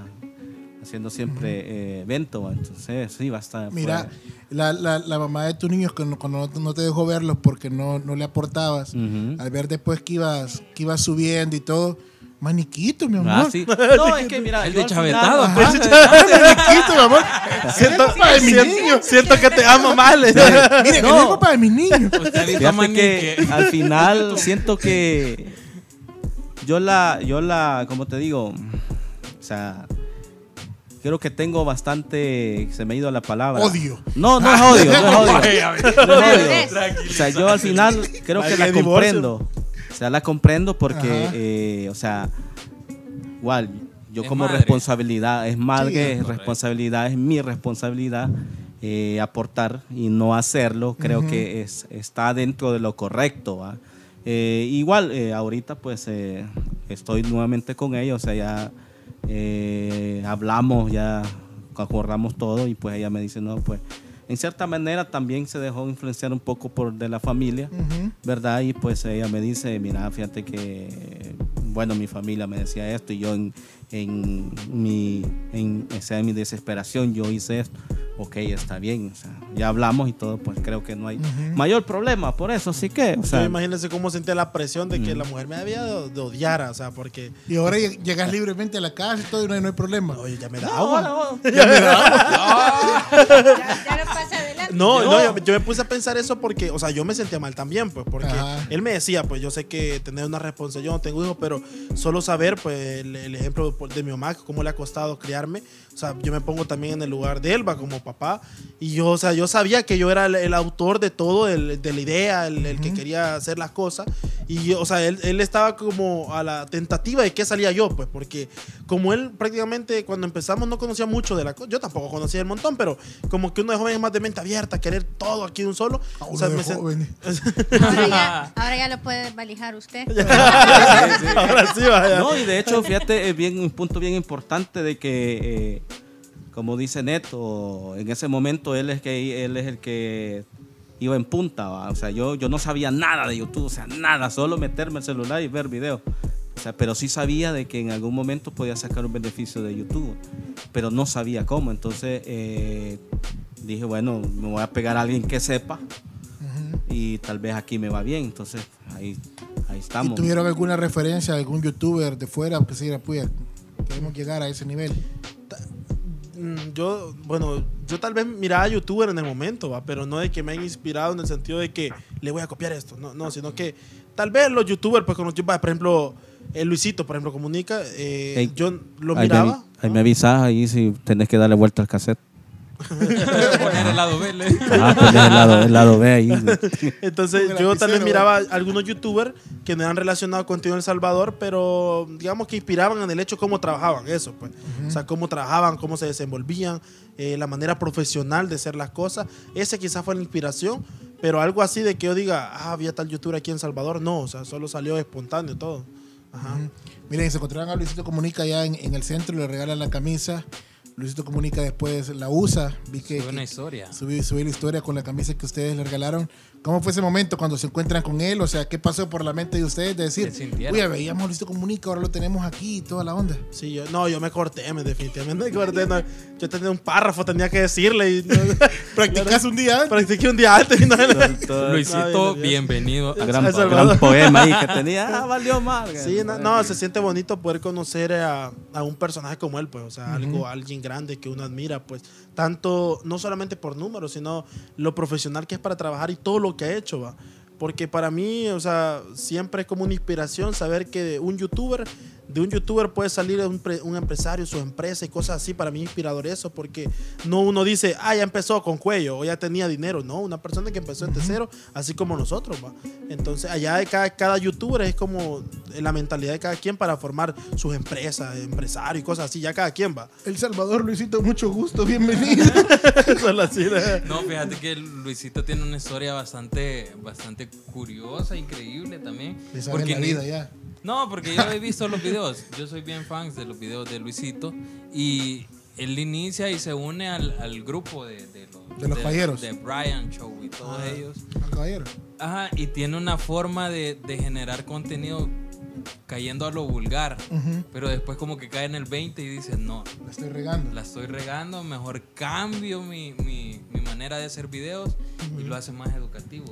haciendo siempre eh, evento. ¿va? Entonces, sí, va a estar. Mira, la, la, la mamá de tus niños que no- cuando no, te dejó verlos porque no, no le aportabas, al ver después que ibas, que ibas subiendo y todo, maniquito, mi amor. Ah, sí. No, es que mira, El de chavetado. final- pues. maniquito, mi amor. Siento, Para mi siento- niño. siento que te amo mal. Mire, No. que vengo para mis niños. Fíjate que al final siento que yo la, yo la, como te digo, o sea, creo que tengo bastante, se me ha ido la palabra. Odio. No, no es odio, no es odio. No es odio. Tranquilo. O sea, yo al final creo que la comprendo. O sea, la comprendo porque, eh, o sea, igual, yo Es como madre. responsabilidad, es madre, Sí, es responsabilidad, es mi responsabilidad eh, aportar y no hacerlo, creo que es, está dentro de lo correcto. ¿va? Eh, igual, eh, ahorita pues eh, estoy nuevamente con ella, o sea, ya eh, hablamos, ya acordamos todo y pues ella me dice, no, pues en cierta manera también se dejó influenciar un poco por de la familia. ¿verdad? Y pues ella me dice, mira, fíjate que, bueno, mi familia me decía esto y yo en, en mi, en, o sea, en mi desesperación yo hice esto. Ok, está bien, o sea, ya hablamos y todo, pues creo que no hay mayor problema por eso, sí que, o sea, sea, imagínense cómo sentía la presión de que la mujer me había de, de odiar, o sea, porque, Y ahora lleg- llegas libremente a la casa y todo y no hay, no hay problema. oye, ya me da no, agua. no, Ya, ya lo pasa adelante. No, No. no, yo, yo me puse a pensar eso porque, o sea, yo me sentía mal también, pues, porque Ajá. él me decía, pues, yo sé que tener una responsabilidad, yo no tengo hijos, pero solo saber, pues, el, el ejemplo de mi mamá, cómo le ha costado criarme, o sea, yo me pongo también en el lugar de él, va, como papá, y yo, o sea, yo sabía que yo era el, el autor de todo, el, de la idea, el, el que quería hacer las cosas, y, yo, o sea, él, él estaba como a la tentativa de que salía yo, pues, porque como él prácticamente cuando empezamos no conocía mucho de la cosa, yo tampoco conocía el montón, pero como que uno de joven es más de mente abierta, querer todo aquí de un solo. A o sea, de me joven. Ahora ya, ahora ya lo puede valijar usted. Ahora sí, vaya. No, y de hecho, fíjate, es bien, un punto bien importante de que, eh, como dice Neto, en ese momento él es, que, él es el que iba en punta, o sea, yo, no sabía nada de YouTube, o sea, nada, solo meterme el celular y ver videos. O sea, pero sí sabía de que en algún momento podía sacar un beneficio de YouTube, pero no sabía cómo. Entonces eh, dije, bueno, me voy a pegar a alguien que sepa y tal vez aquí me va bien. Entonces ahí, ahí ¿Y estamos. tuvieron alguna referencia a algún youtuber de fuera que se diga, puya, queremos llegar a ese nivel? Mm, Yo, bueno, yo tal vez miraba a youtuber en el momento, ¿va? pero no de que me hayan inspirado en el sentido de que le voy a copiar esto, no, no sino que tal vez los youtubers, pues con los youtubers, por ejemplo, el Luisito, por ejemplo, comunica, eh, yo lo Ahí me, miraba. ahí me avisas ahí si tenés que darle vuelta al cassette. Poner el lado B. le- Ah, pues el lado, el lado B ahí. Entonces yo también miraba algunos youtubers que no eran relacionados con Contenido El Salvador, pero digamos que inspiraban en el hecho cómo trabajaban eso, pues. O sea, cómo trabajaban, cómo se desenvolvían, eh, la manera profesional de hacer las cosas. Ese quizás fue la inspiración, pero algo así de que yo diga, ah, había tal youtuber aquí en Salvador, no, o sea, solo salió espontáneo todo. Ajá. Miren, se encontraron a Luisito Comunica allá en, en el centro, le regalan la camisa. Luisito Comunica después la usa. Vi que, Sube una historia. subí, subí la historia con la camisa que ustedes le regalaron. ¿Cómo fue ese momento cuando se encuentran con él? O sea, ¿qué pasó por la mente de ustedes de decir, ¿Qué sintieron? uy, veíamos a Luisito Comunica, ahora lo tenemos aquí y toda la onda? Sí, yo, no, yo me corté, me definitivamente me corté. no. yo tenía un párrafo, tenía que decirle. Y, no, ¿Practicas un día antes? practiqué un día antes y no, Luisito, bien, bienvenido. Un gran, Salvador. gran poema ahí que tenía. Ah, valió mal. Sí, no, no, se siente bonito poder conocer a, a un personaje como él, pues, o sea, algo, alguien grande que uno admira, pues, tanto, no solamente por números, sino lo profesional que es para trabajar y todo lo que ha hecho, va. Porque para mí, o sea, siempre es como una inspiración saber que un youtuber, de un youtuber puede salir un, pre- un empresario, su empresa y cosas así. Para mí es inspirador eso, porque no uno dice, ah, ya empezó con cuello o ya tenía dinero. No, una persona que empezó desde cero, así como nosotros, va. Entonces, allá de cada, cada youtuber es como la mentalidad de cada quien para formar sus empresas, empresario y cosas así. Ya cada quien va. El Salvador, Luisito, mucho gusto, bienvenido. ¿no? No, fíjate que Luisito tiene una historia bastante, bastante curiosa, increíble también. Le sabe la ni- vida ya. No, porque yo he visto los videos. Yo soy bien fan de los videos de Luisito. Y él inicia y se une al, al grupo de, de los, De los falleros. De Brian Show y todos ellos. Ah, caballero. Ajá, y tiene una forma de, de generar contenido cayendo a lo vulgar, pero después como que cae en el 20 y dice, no, La estoy regando. la estoy regando, mejor cambio mi, mi- mi manera de hacer videos y lo hace más educativo.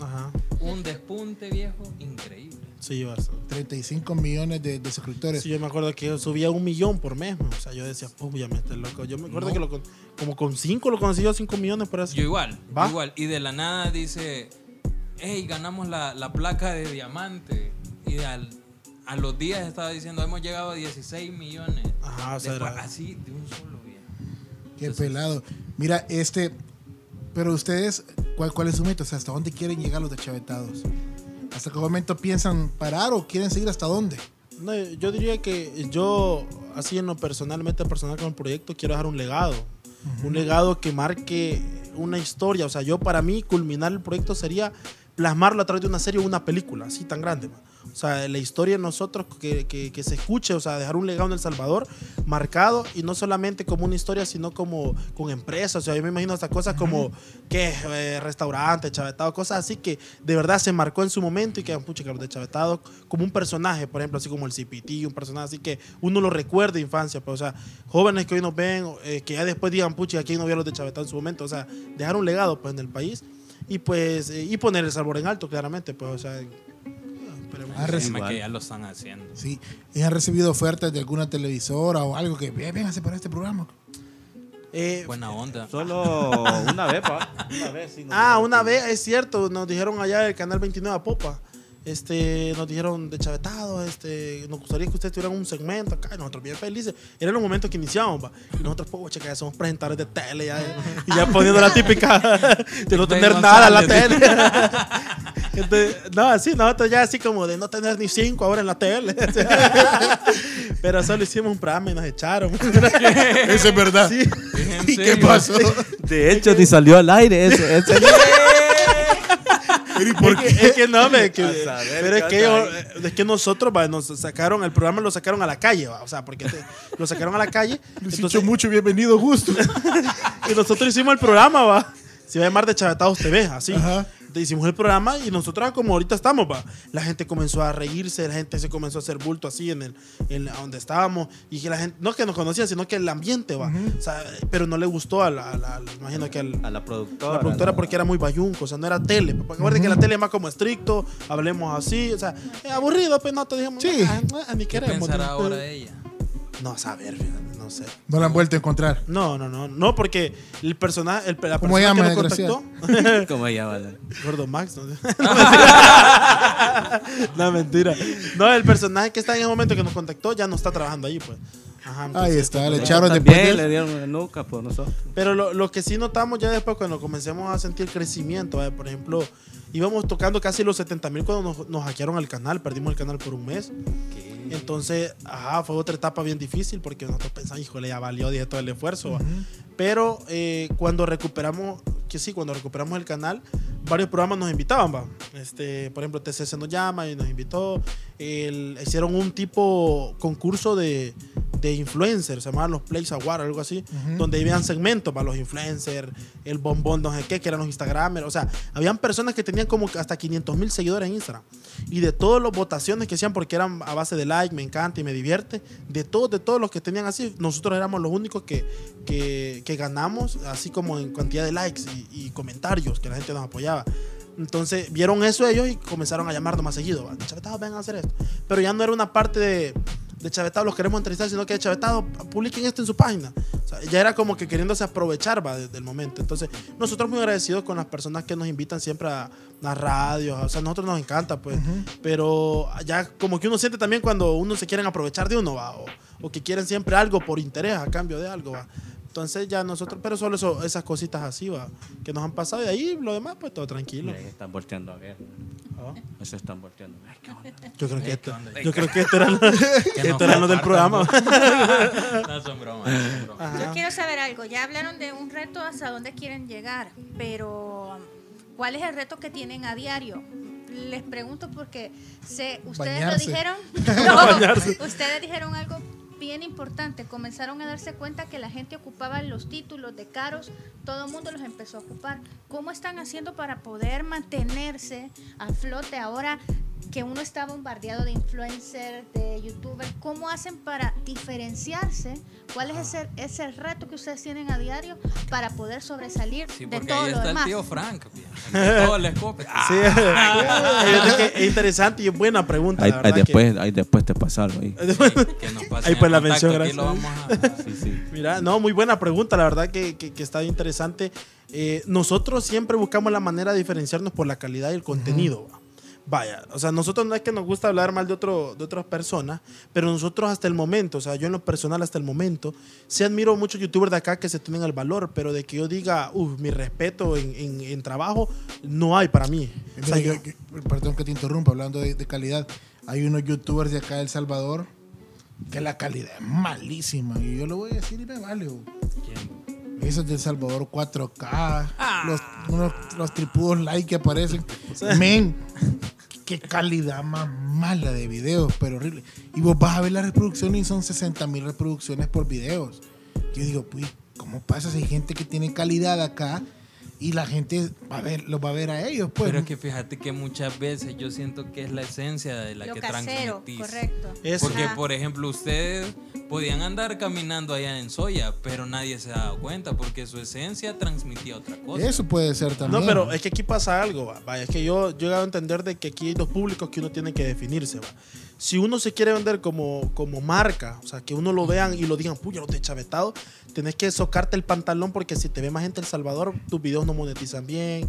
Ajá. Un despunte viejo, increíble. Sí, bastante. 35 millones de, de suscriptores. Sí, yo me acuerdo que yo subía un millón por mes. O sea, yo decía, pum, ya me estoy loco. Yo me acuerdo que lo como con cinco lo conocí yo, cinco millones por eso. Yo igual, ¿Va? igual. Y de la nada dice, hey, ganamos la, la placa de diamante. Y al- a los días estaba diciendo, hemos llegado a 16 millones. Ajá, o sea, Después, era- así, de un solo día. Qué pelado. Mira, este. Pero ustedes, ¿cuál, ¿cuál es su meta? O sea, ¿hasta dónde quieren llegar los deschavetados? ¿Hasta qué momento piensan parar o quieren seguir hasta dónde? No, yo diría que yo, así en lo personalmente personal con el proyecto, quiero dejar un legado. Un legado que marque una historia. O sea, yo para mí culminar el proyecto sería plasmarlo a través de una serie o una película, así tan grande. O sea, la historia de nosotros que, que- que se escuche, o sea, dejar un legado en El Salvador marcado y no solamente como una historia, sino como con empresas. O sea, yo me imagino hasta cosas como que eh, restaurante, chavetado, cosas así que de verdad se marcó en su momento y que, pucha, que los de chavetado como un personaje, por ejemplo, así como el CPT, un personaje así que uno lo recuerda de infancia. Pero, o sea, jóvenes que hoy nos ven, eh, que ya después digan, pucha, aquí no vio los de chavetado en su momento. O sea, dejar un legado pues en el país y pues eh, y poner el sabor en alto, claramente. Pues, o sea, esperemos. Ah, reci- Encima que ya lo están haciendo. Sí. ¿Y han recibido ofertas de alguna televisora o algo que "Ven, véngase para este programa? Eh, Buena onda. Solo una vez, pa. Una vez, sí. Ah, una vez, es cierto, nos dijeron allá del canal 29 a Popa. Este, nos dijeron de chavetado, este, nos gustaría que ustedes tuvieran un segmento acá, y nosotros bien felices. Eran los momentos que iniciamos, va. Y nosotros, pues, checa, ya somos presentadores de tele, ya, y ya poniendo la típica de no tener nada en la tele. Entonces, no, así, nosotros ya así como de no tener ni cinco ahora en la tele. Pero solo hicimos un programa y nos echaron. Eso es verdad. Sí. ¿En ¿Y qué pasó? De hecho, ni salió al aire ese. ese- ¿Y por Es que, es que no, me, que- pero es qué que, ellos- onda es que nosotros va, nos sacaron, el programa lo sacaron a la calle, va, o sea, porque te- lo sacaron a la calle. Luisito entonces- mucho, bienvenido, gusto. y nosotros hicimos el programa, va. Se va a llamar de Chavetados TV, así. Ajá. Hicimos el programa y nosotros como ahorita estamos, va. La gente comenzó a reírse, la gente se comenzó a hacer bulto así en el en donde estábamos y que la gente no que nos conocía, sino que el ambiente, va. O sea, pero no le gustó a la, a la- imagino que al, A la productora. la productora ¿no? porque era muy bayunco, o sea, no era tele. Porque que la tele es más como estricto, hablemos así, o sea, es aburrido, pues no te dijimos, Sí. "Ah, ah, ni ¿Qué queremos. pensará ¿no? ahora ella? No, a saber, fíjate, no sé. No la han vuelto a encontrar. No, no, no, no, porque el personaje, el, la ¿Cómo persona llama, que nos contactó, ¿Cómo ella vale? Gordo Max, no, no, mentira. No, el personaje que está en el momento que nos contactó ya no está trabajando ahí, pues. Ajá, Ahí está, le pues, echaron después. También de- le dieron nuca por nosotros. Pero lo, lo que sí notamos ya después cuando comencemos a sentir crecimiento, ¿vale? por ejemplo, íbamos tocando casi los 70 mil cuando nos, nos hackearon el canal, perdimos el canal por un mes. Entonces, ajá, fue otra etapa bien difícil porque nosotros pensamos, híjole, ya valió dije, todo el esfuerzo. Pero eh, cuando recuperamos, que sí, cuando recuperamos el canal, varios programas nos invitaban, va. Este, por ejemplo, TCC nos llama y nos invitó. El- hicieron un tipo concurso de, de influencers, se llamaban los Place Award, algo así, donde habían segmentos para los influencers, el bombón, no sé qué, que eran los Instagramers. O sea, habían personas que tenían como hasta 500 mil seguidores en Instagram. Y de todas las votaciones que hacían, porque eran a base de like, me encanta y me divierte, de todos, de todos los que tenían así, nosotros éramos los únicos que, que, que ganamos, así como en cantidad de likes y, y comentarios, que la gente nos apoyaba. Entonces vieron eso ellos y comenzaron a llamarnos más seguido. "Va, Chavetados, vengan a hacer esto. Pero ya no era una parte de, de Chavetados, los queremos entrevistar, sino que de Chavetados, publiquen esto en su página. O sea, ya era como que queriéndose aprovechar va, desde el momento. Entonces, nosotros muy agradecidos con las personas que nos invitan siempre a las radios. O sea, a nosotros nos encanta, pues. Pero ya como que uno siente también cuando uno se quieren aprovechar de uno, va. O, o que quieren siempre algo por interés a cambio de algo, va. Entonces ya nosotros, pero solo eso, esas cositas así, va, que nos han pasado y ahí lo demás, pues todo tranquilo. Mira, están volteando a ver. Ah. Eso están volteando. Ay, qué onda. Yo creo que esto, yo creo que esto era lo, Que esto era lo del programa. No, son bromas, son bromas. Yo quiero saber algo. Ya hablaron de un reto hasta dónde quieren llegar, pero ¿cuál es el reto que tienen a diario? Les pregunto porque sé, ustedes Bañarse. lo dijeron. No, ustedes dijeron algo bien importante. Comenzaron a darse cuenta que la gente ocupaba los títulos de caros, todo el mundo los empezó a ocupar. ¿Cómo están haciendo para poder mantenerse a flote ahora? Que uno está bombardeado de influencers, de youtubers, ¿cómo hacen para diferenciarse? ¿Cuál es ese, ese reto que ustedes tienen a diario para poder sobresalir Sí, de todo ahí lo está el demás? tío Frank. Todo les copia. Ah, Sí, es, que es interesante y es buena pregunta. Ahí, la ahí verdad que- después, ahí después te pasa algo ahí. que nos pasen Ahí pues el la mención, aquí lo gracias. vamos a- Sí, sí. Mira, no, muy buena pregunta, la verdad que, que, que está interesante. Eh, nosotros siempre buscamos la manera de diferenciarnos por la calidad y el contenido. va. Vaya, o sea, nosotros no es que nos gusta hablar mal de, otro, de otras personas, pero nosotros hasta el momento, o sea, yo en lo personal hasta el momento, sí admiro muchos youtubers de acá que se tienen el valor, pero de que yo diga, uff, mi respeto en, en- en trabajo, no hay para mí. O sea, Mira, yo- yo- yo- perdón que te interrumpa, hablando de, de calidad. Hay unos youtubers de acá de El Salvador que la calidad es malísima. Y yo lo voy a decir y me vale. Esos de El Salvador 4K, los, unos- los tripudos like que aparecen. Men, qué calidad más mala de videos, pero horrible. Y vos vas a ver las reproducciones y son 60 mil reproducciones por videos. Yo digo, pues, ¿cómo pasa si hay gente que tiene calidad acá y la gente va a ver, los va a ver a ellos? Pues, Pero es que fíjate que muchas veces yo siento que es la esencia de la lo que casero, transmitís. correcto. Eso. Porque, Ajá. por ejemplo, ustedes podían andar caminando allá en Soya, pero nadie se ha dado cuenta porque su esencia transmitía otra cosa. Eso puede ser también. No, pero es que aquí pasa algo, va. Vaya, es que yo, yo he llegado a entender de que aquí hay dos públicos que uno tiene que definirse, va. Si uno se quiere vender como, como marca, o sea, que uno lo vean y lo digan, puya, los de chavetado, tenés que socarte el pantalón porque si te ve más gente en El Salvador, tus videos no monetizan bien.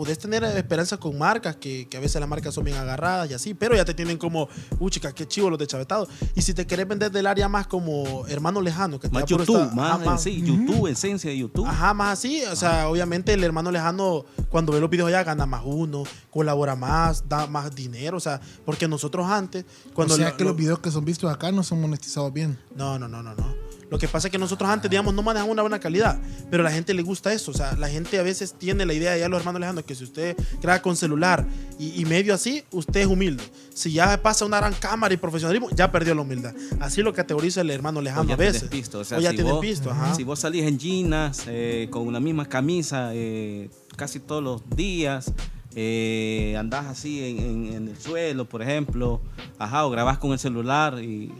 Puedes tener esperanza con marcas, que, que a veces las marcas son bien agarradas y así, pero ya te tienen como, uy, chica, qué chivo los de chavetado. Y si te querés vender del área más como hermano lejano, que te Más YouTube, esta- más, ajá, en sí, YouTube, esencia de YouTube. Ajá, más así. O sea, obviamente el hermano lejano, cuando ve los videos allá, gana más uno, colabora más, da más dinero. O sea, porque nosotros antes, cuando. o sea lo- que lo- los videos que son vistos acá no son monetizados bien. No, no, no, no, no. Lo que pasa es que nosotros antes, digamos, no manejamos una buena calidad, pero a la gente le gusta eso. O sea, la gente a veces tiene la idea, ya los hermanos lejanos, que si usted graba con celular y, y medio así, usted es humilde. Si ya pasa una gran cámara y profesionalismo, ya perdió la humildad. Así lo categoriza el hermano O lejano ya a veces. pisto, o sea, o ya si tienen vos, pisto, ajá. Si vos salís en jeans, eh, con una misma camisa, eh, casi todos los días, eh, andás así en, en- en el suelo, por ejemplo, ajá, o grabás con el celular y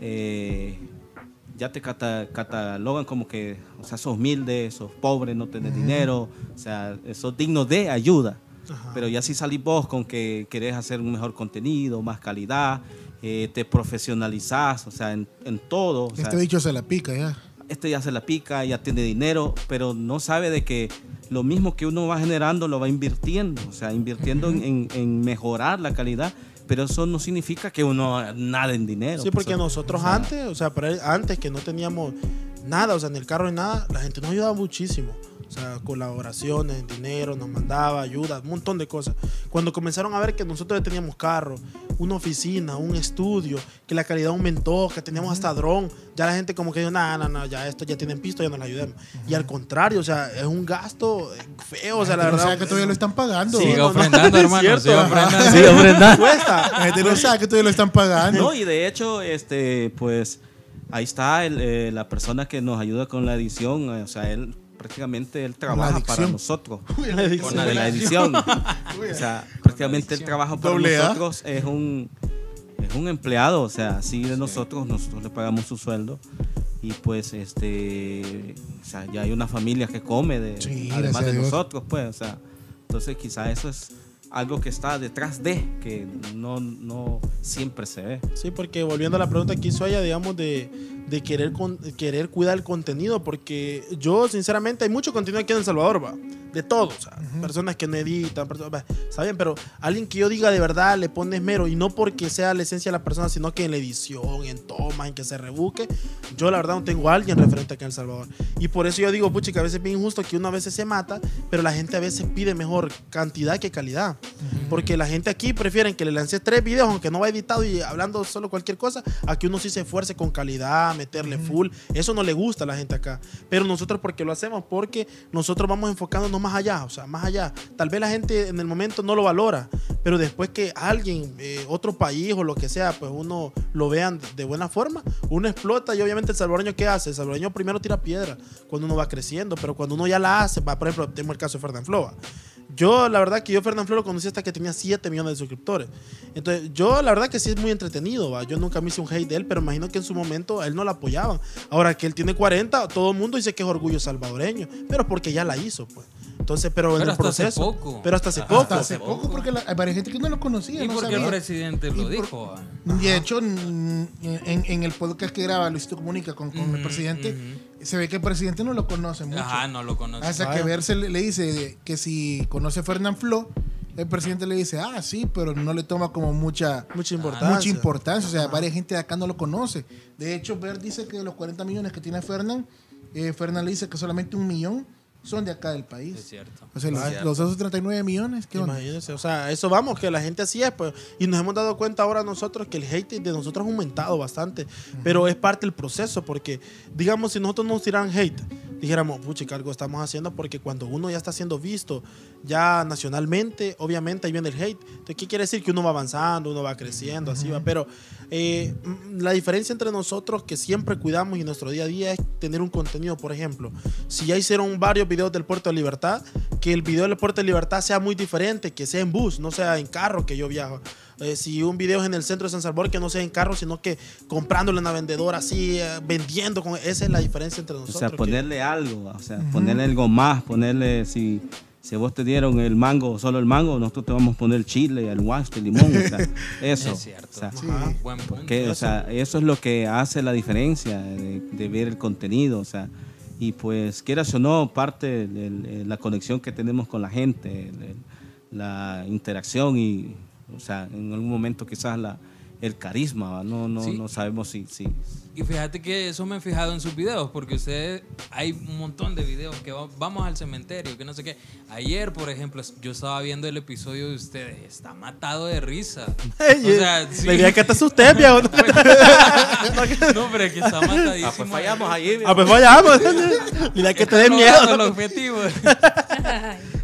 eh, ya te cata- catalogan como que, o sea, sos humilde, sos pobre, no tenés dinero, o sea, sos digno de ayuda. Ajá. Pero ya si salís vos con que querés hacer un mejor contenido, más calidad, eh, te profesionalizás, o sea, en, en todo. o sea, este bicho se la pica ya. este ya se la pica, ya tiene dinero, pero no sabe de que lo mismo que uno va generando lo va invirtiendo, o sea, invirtiendo en- en, en mejorar la calidad, pero eso no significa que uno nada en dinero. Sí, pues, porque o- nosotros antes, o sea, antes que no teníamos nada, o sea, en el carro ni nada, la gente nos ayudaba muchísimo. O sea, colaboraciones, dinero, nos mandaba ayuda, un montón de cosas. Cuando comenzaron a ver que nosotros ya teníamos carro, una oficina, un estudio, que la calidad aumentó, que teníamos hasta dron, ya la gente como que dijo, no, no, no, ya esto ya tienen pisto, ya nos la ayudemos. Y al contrario, o sea, es un gasto feo, o sea, la gente no verdad. sabe que todavía lo están pagando. No, no, ofrendando, es hermano. cierto, ajá. ofrendando. Hombre, nada. Cuesta. La gente no sabe que todavía lo están pagando. No, y de hecho, este, pues ahí está el, eh, la persona que nos ayuda con la edición, eh, o sea, él prácticamente él trabaja para nosotros. La edición. Con la de la edición. o sea, prácticamente él trabaja para nosotros, es un, es un empleado, o sea, así de nosotros, nosotros le pagamos su sueldo. Y pues, este, o sea, ya hay una familia que come, de, Sí, además de Dios. nosotros, pues, o sea, entonces quizá eso es algo que está detrás de, que no, no siempre se ve. Sí, porque volviendo a la pregunta que hizo ella, digamos, de, de querer, con- querer cuidar el contenido, porque yo, sinceramente, hay mucho contenido aquí en El Salvador, va, de todo, o sea, personas que no editan, personas, está bien, pero alguien que yo diga de verdad le pone esmero, y no porque sea la esencia de la persona, sino que en la edición, en tomas, en que se rebuque, yo la verdad no tengo a alguien referente aquí en El Salvador. Y por eso yo digo, puchi, que a veces es bien injusto que uno a veces se mata, pero la gente a veces pide mejor cantidad que calidad. Porque la gente aquí prefieren que le lance tres videos, aunque no va editado y hablando solo cualquier cosa, a que uno sí se esfuerce con calidad, meterle full. Eso no le gusta a la gente acá. Pero nosotros, ¿por qué lo hacemos? Porque nosotros vamos enfocándonos más allá, o sea, más allá. Tal vez la gente en el momento no lo valora, pero después que alguien, eh, otro país o lo que sea, pues uno lo vean de buena forma, uno explota y obviamente el salvadoreño, ¿qué hace? El salvadoreño primero tira piedra cuando uno va creciendo, pero cuando uno ya la hace, va, por ejemplo, tenemos el caso de Fernán Flova. Yo, la verdad que yo Fernán Flo lo conocí hasta que tenía 7 millones de suscriptores. Entonces, yo la verdad que sí es muy entretenido, ¿va? Yo nunca me hice un hate de él, pero imagino que en su momento a él no lo apoyaban. Ahora que él tiene 40, todo el mundo dice que es orgullo salvadoreño, pero porque ya la hizo, pues. Entonces, pero, en Pero el hasta hace proceso. poco. Pero hasta hace poco. Hasta hace poco, porque la- hay varias gente que no lo conocía. ¿Y no por qué el presidente Y lo por- dijo? ah? De hecho, en, en el podcast que graba Luisito Comunica con, con el presidente, se ve que el presidente no lo conoce mucho. Ajá, no lo conoce. Hasta que verse le, le dice que si conoce a Fernán Flo, el presidente le dice, ah, sí, pero no le toma como mucha, Mucha importancia. mucha importancia. O sea, varias gente de acá no lo conoce. De hecho, Ver dice que de los 40 millones que tiene Fernán, eh, Fernán le dice que solamente un millón son de acá del país. Es cierto. O sea, los, cierto. los otros 39 millones, ¿qué onda? Imagínense, o sea, eso vamos, que la gente así es, pues, y nos hemos dado cuenta ahora nosotros que el hate de nosotros ha aumentado bastante, pero es parte del proceso, porque, digamos, si nosotros nos tiraran hate, dijéramos, pucha, que algo estamos haciendo, porque cuando uno ya está siendo visto ya nacionalmente, obviamente ahí viene el hate. Entonces, ¿qué quiere decir? Que uno va avanzando, uno va creciendo, así va, pero eh, mm, la diferencia entre nosotros que siempre cuidamos y nuestro día a día es tener un contenido, por ejemplo, si ya hicieron varios videos del Puerto de Libertad, que el video del Puerto de Libertad sea muy diferente, que sea en bus, no sea en carro que yo viajo. Eh, si un video es en el centro de San Salvador, que no sea en carro, sino que comprándole a una vendedora así, eh, vendiendo. Con, esa es la diferencia entre O nosotros. sea, que- ponerle algo, o sea, ponerle algo más, ponerle, si, si vos te dieron el mango, solo el mango, nosotros te vamos a poner chile, el guaste, el limón, o sea, eso. Es cierto. O sea, Ajá, Buen punto. que, o sea, eso es lo que hace la diferencia de, de ver el contenido, o sea, y pues quieras o no, parte de la conexión que tenemos con la gente, la interacción y, o sea, en algún momento quizás la, el carisma, ¿va? no, no, Sí. no sabemos si, si, Y fíjate que eso me he fijado en sus videos, porque ustedes, hay un montón de videos que va- vamos al cementerio, que no sé qué. Ayer, por ejemplo, yo estaba viendo el episodio de ustedes, está matado de risa. O sea, sí. La idea es que te asusté, viejo. No, pero es que está matadísimo. Ah, pues fallamos ahí. Ah, pues vayamos. Mira que te dé miedo.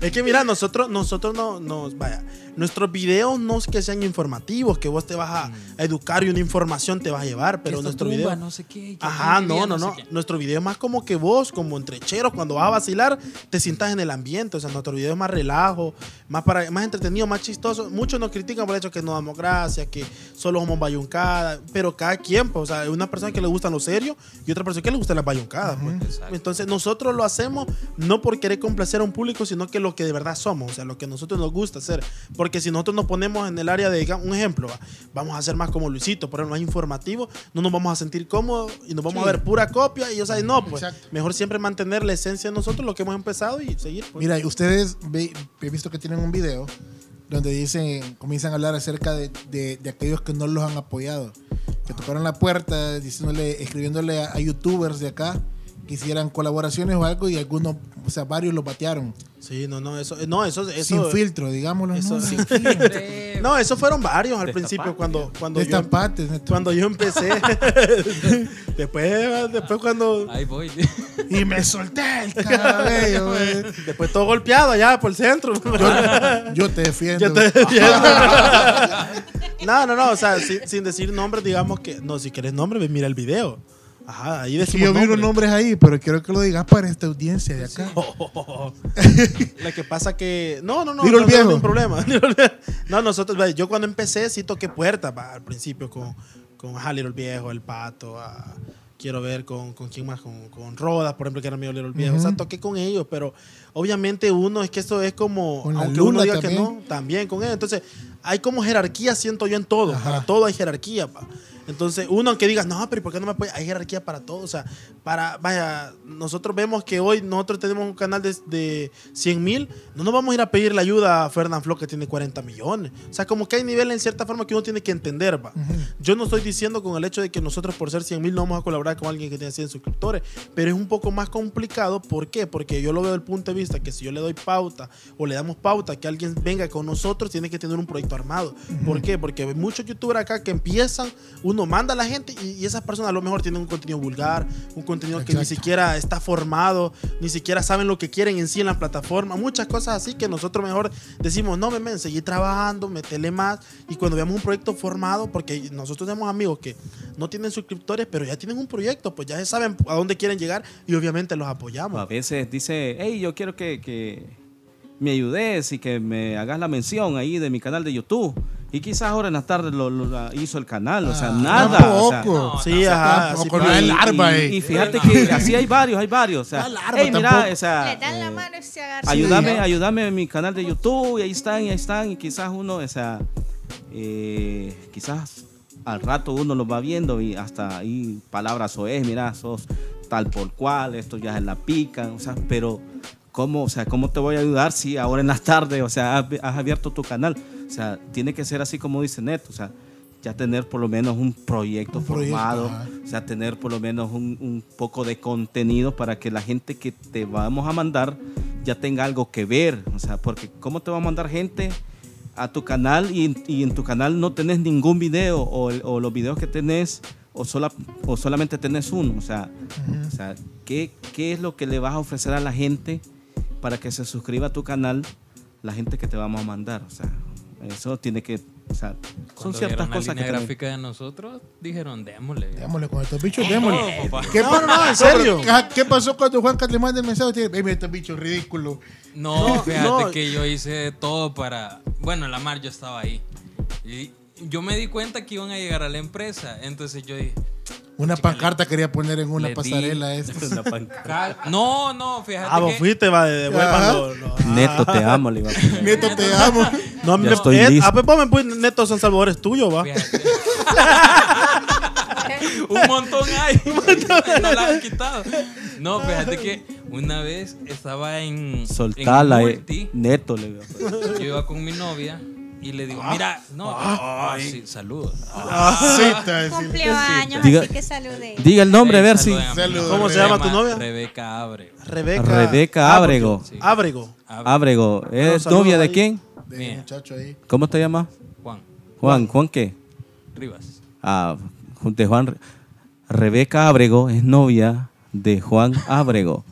Es que mira, nosotros, nosotros no, nos, vaya, nuestros videos no es que sean informativos, que vos te vas a, a educar y una información te va a llevar, pero Esta nuestro tumba, video... no sé qué, que Ajá, no, no, no no. sé qué. Nuestro video es más como que vos, como entrecheros, cuando vas a vacilar, te sientas en el ambiente. O sea, nuestro video es más relajo, más para, más entretenido, más chistoso. Muchos nos critican por el hecho que no damos gracias, que solo somos bayuncadas, pero cada quien, pues, o sea, hay una persona que le gustan lo serio y otra persona que le gustan las bayuncadas, pues. Exacto. Entonces, nosotros lo hacemos no por querer complacer a un público, sino que lo que de verdad somos, o sea, lo que a nosotros nos gusta hacer. Porque si nosotros nos ponemos en el área de, digamos, un ejemplo, va, vamos a hacer más como Luisito, por ejemplo, más informativo, no nos vamos a sentir y nos vamos Sí. a ver pura copia y, o sea, no, pues, Exacto. mejor siempre mantener la esencia de nosotros, lo que hemos empezado y seguir. pues. Mira, ustedes ve- he visto que tienen un video donde dicen, comienzan a hablar acerca de, de- de aquellos que no los han apoyado, que tocaron la puerta diciéndole, escribiéndole a, a youtubers de acá que hicieran colaboraciones o algo y algunos, o sea, varios los batearon. Sí, no, no, eso, no, eso, eso sin filtro, digámoslo. eso- ¿no? sin Eh, No, eso fueron varios al Destapate. principio cuando, cuando yo, neto. cuando yo empecé. después, después cuando, Ahí voy. Y me solté el cabello, güey. después todo golpeado allá por el centro. Yo, yo te defiendo. Yo te defiendo. no, no, no, o sea, sin, sin decir nombres, digamos que, no, si quieres nombre, ve, mira el video. Ajá, ahí Sí, decimos yo vi unos nombres. ahí, pero quiero que lo digas para esta audiencia de acá. Lo que pasa que, no, no, no, Little no, no, ningún problema. No, nosotros, yo cuando empecé sí toqué puertas al principio con, con ajá, Little Viejo, El Pato, ah, quiero ver con, con quién más, con, con Rodas, por ejemplo, que era mío Little Viejo. O sea, toqué con ellos, pero obviamente uno, es que esto es como, Con aunque uno diga que también. no, también con ellos. Entonces, hay como jerarquía, siento yo, en todo. Ajá. Para todo hay jerarquía, pa. Entonces, uno aunque diga, no, pero ¿y por qué no me apoya? Hay jerarquía para todo. O sea, para, vaya, nosotros vemos que hoy nosotros tenemos un canal de, de 100 mil, no nos vamos a ir a pedirle ayuda a Fernán Flo que tiene 40 millones. O sea, como que hay niveles en cierta forma que uno tiene que entender, va. Yo no estoy diciendo con el hecho de que nosotros por ser 100 mil no vamos a colaborar con alguien que tiene 100 suscriptores, pero es un poco más complicado. ¿Por qué? Porque yo lo veo del punto de vista que si yo le doy pauta o le damos pauta que alguien venga con nosotros, tiene que tener un proyecto armado. ¿Por qué? Porque hay muchos youtubers acá que empiezan, uno manda a la gente y, y esas personas a lo mejor tienen un contenido vulgar, un contenido que ni siquiera está formado, ni siquiera saben lo que quieren en sí en la plataforma, muchas cosas así que nosotros mejor decimos, no, men, seguir trabajando, metele más y cuando veamos un proyecto formado, porque nosotros tenemos amigos que no tienen suscriptores, pero ya tienen un proyecto, pues ya saben a dónde quieren llegar y obviamente los apoyamos. A veces dice, hey, yo quiero que, que, me ayudes y que me hagas la mención ahí de mi canal de YouTube. Y quizás ahora en la tarde lo, lo- hizo el canal, o sea, Ah, nada. o sea, Tampoco. Sí, ajá. tampoco, así no pasa. es larva, y, eh. y fíjate que así hay varios, hay varios. O sea, larva hey, mira, tampoco. o sea, Le dan la mano y se agarran. ayúdame, Sí. ayúdame en mi canal de YouTube y ahí están, y ahí están. Y quizás uno, o sea, eh, quizás al rato uno lo va viendo y hasta ahí palabras o es, mira, sos tal por cual, esto ya es la pica, o sea, pero ¿cómo, o sea, ¿cómo te voy a ayudar si ahora en las tardes, o sea, has, has abierto tu canal? O sea, tiene que ser así como dice Neto, o sea, ya tener por lo menos un proyecto Un formado, o sea, tener por lo menos un, un poco de contenido para que la gente que te vamos a mandar ya tenga algo que ver, o sea, porque ¿cómo te va a mandar gente? a tu canal y, y en tu canal no tenés ningún video o los videos que tenés o, sola, o solamente tenés uno. O sea, o sea ¿qué, ¿qué es lo que le vas a ofrecer a la gente para que se suscriba a tu canal? La gente que te vamos a mandar. O sea, eso tiene que... O sea, son ciertas la cosas que... tienen- gráfica de nosotros, dijeron, démosle. Démosle con estos bichos, démosle. ¿Qué, No, no, no, en serio. ¿Qué pasó cuando Juan le manda el mensaje? Tiene, "Ey, mira, estos bichos ridículos. No, fíjate no. que yo hice todo para. Bueno, la mar yo estaba ahí. Y yo me di cuenta que iban a llegar a la empresa. Entonces yo dije. Una pancarta quería poner en una Le di- pasarela esta. "Cal- No, no, fíjate. Ah, vos que- fuiste, va, de devuélvanlo. No, Neto, te amo, le iba a poner. Neto, te amo. no, a mí Ya me- estoy eh, listo. A Pepo me pone Neto San Salvador es tuyo, va. Un montón hay. no la han quitado. No, fíjate que una vez estaba en. Soltala, en eh. Neto, le iba a poner. Yo iba con mi novia y le digo, mira, no, ah, sí, saludos. Sí, te va a decir. Cumplió años, Diga- así que saludé. Diga el nombre, a ver si... saluden a mi Saludos. novia. ¿Cómo se llama tu novia? Rebeca Abre. Rebeca. Rebeca Ábrego. Sí. Ábrego. Ábrego, ¿es saludos novia de ahí. quién? De Mira. muchacho ahí. ¿Cómo te llamas? Juan Juan, ¿Juan qué? Rivas. Ah, de Juan. Re- Rebeca Ábrego es novia de Juan Ábrego.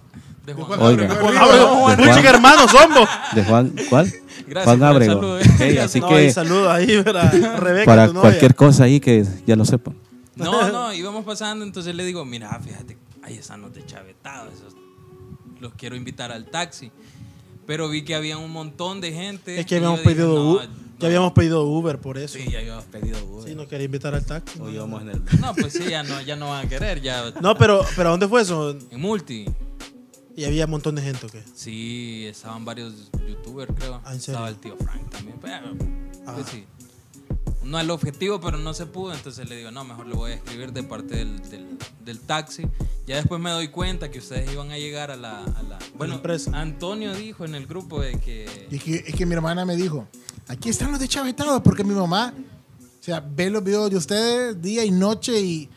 De Juan Juan. Oiga. Juan. De hermanos somos. De Juan, ¿cuál? Gracias Juan Ábrego. saludo. Así no, que saludos ahí, ¿verdad? Rebeca, para tu novia. cualquier cosa ahí que ya lo sepan. No, no, íbamos pasando, entonces le digo, mira, fíjate, ahí están los de Chavetado, esos, los quiero invitar al taxi. Pero vi que había un montón de gente. Es que habíamos dije, pedido, no, U- no. ya habíamos pedido Uber por eso. Sí, ya habíamos pedido Uber. Sí, no quería invitar al taxi. En el. No, pues sí, ya no, ya no van a querer, ya. No, pero, pero ¿a dónde fue eso? En multi. Y había un montón de gente, ¿o qué? Sí, estaban varios youtubers, creo. Ah, ¿en serio? Estaba el tío Frank también. Pero, Ah. pues sí. No el objetivo, pero no se pudo. Entonces le digo, no, mejor le voy a escribir de parte del, del, del taxi. Ya después me doy cuenta que ustedes iban a llegar a la. A la bueno, empresa. Antonio dijo en el grupo de que. Y es que, es que mi hermana me dijo, aquí están los de Chavetados, porque mi mamá, o sea, ve los videos de ustedes día y noche y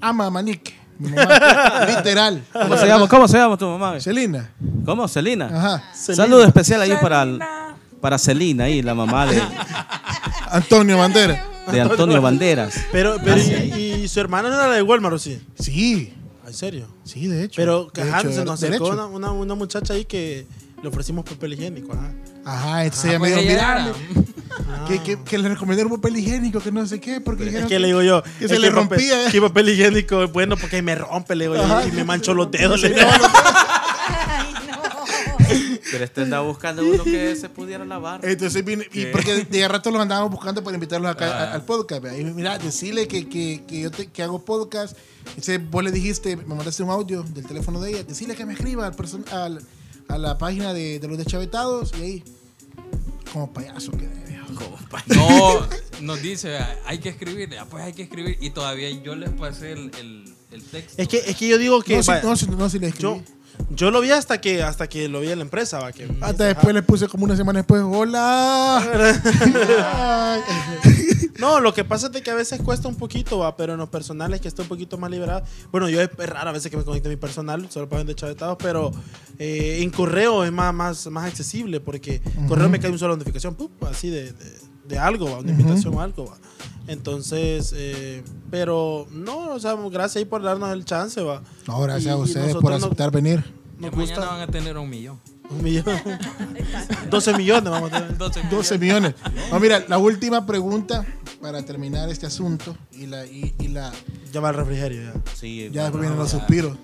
ama a Manique. Mi mamá, literal. ¿Cómo se llama? ¿Cómo se llama tu mamá? Celina. ¿Cómo? Celina. Ajá. Saludo especial ahí para, para Celina, ahí, la mamá de, Antonio Bandera. de Antonio Banderas. Pero, pero y, y su hermana no era la de Walmart, ¿o sí? Sí, ¿En serio? sí, de hecho. Pero hecho, se nos acercó una, una, una muchacha ahí que le ofrecimos papel higiénico. Ajá. Ajá, entonces Ah, ella me pues era. que, que, que le recomendaron un papel higiénico, que no sé qué, porque Es que le digo yo, que se le papel- rompía. Que papel higiénico bueno porque me rompe, le digo yo, Ajá. y me mancho los dedos. le digo. Ay, no. Pero este andaba buscando uno que se pudiera lavar. Entonces vine, y porque de rato los andábamos buscando para invitarlos acá Ah. a- al podcast. Y mira, decirle que, que, que yo te, que hago podcast. Entonces vos le dijiste, me mandaste un audio del teléfono de ella. Decirle que me escriba al person- al- a la página de, de los deschavetados. Y ahí, como payaso que No, nos dice, hay que escribir. Pues hay que escribir. Y todavía yo les pasé el, el, el texto. Es que, es que yo digo que No, vaya, no, no, sí le escribí. yo, yo lo vi hasta que, hasta que lo vi en la empresa. Va, que, Hasta después le puse como una semana después, hola. No, lo que pasa es de que a veces cuesta un poquito, va, pero en los personales que está un poquito más liberado. Bueno, yo es raro a veces que me conecte a mi personal, solo para vender chavetados, pero eh, en correo es más, más, más accesible porque en correo me cae una sola notificación, ¡pup! así de, de, de algo, va, una invitación o algo. Va. Entonces, eh, pero no, o sea, gracias ahí por darnos el chance, va. No, gracias Y- a ustedes por no- aceptar venir. Nos mañana gusta van a tener un millón. un millón. 12 millones vamos a tener. 12 12 millones. No, mira, la última pregunta para terminar este asunto y la, y, y la Ya va el refrigerio, ya. Sí, ya después vienen los suspiros.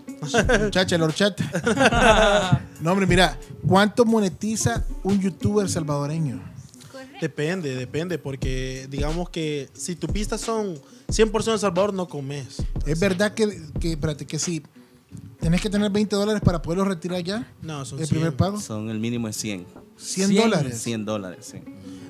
Muchacha, la horchata. No, hombre, mira, ¿Cuánto monetiza un youtuber salvadoreño? Correcto. Depende, depende, porque digamos que si tus pistas son 100% El Salvador, no comes. Es verdad que, que, espérate, que si tenés que tener 20 dólares para poderlo retirar ya, No, son el 100. primer pago, Son el mínimo es 100. 100, 100, dólares. 100 dólares, sí.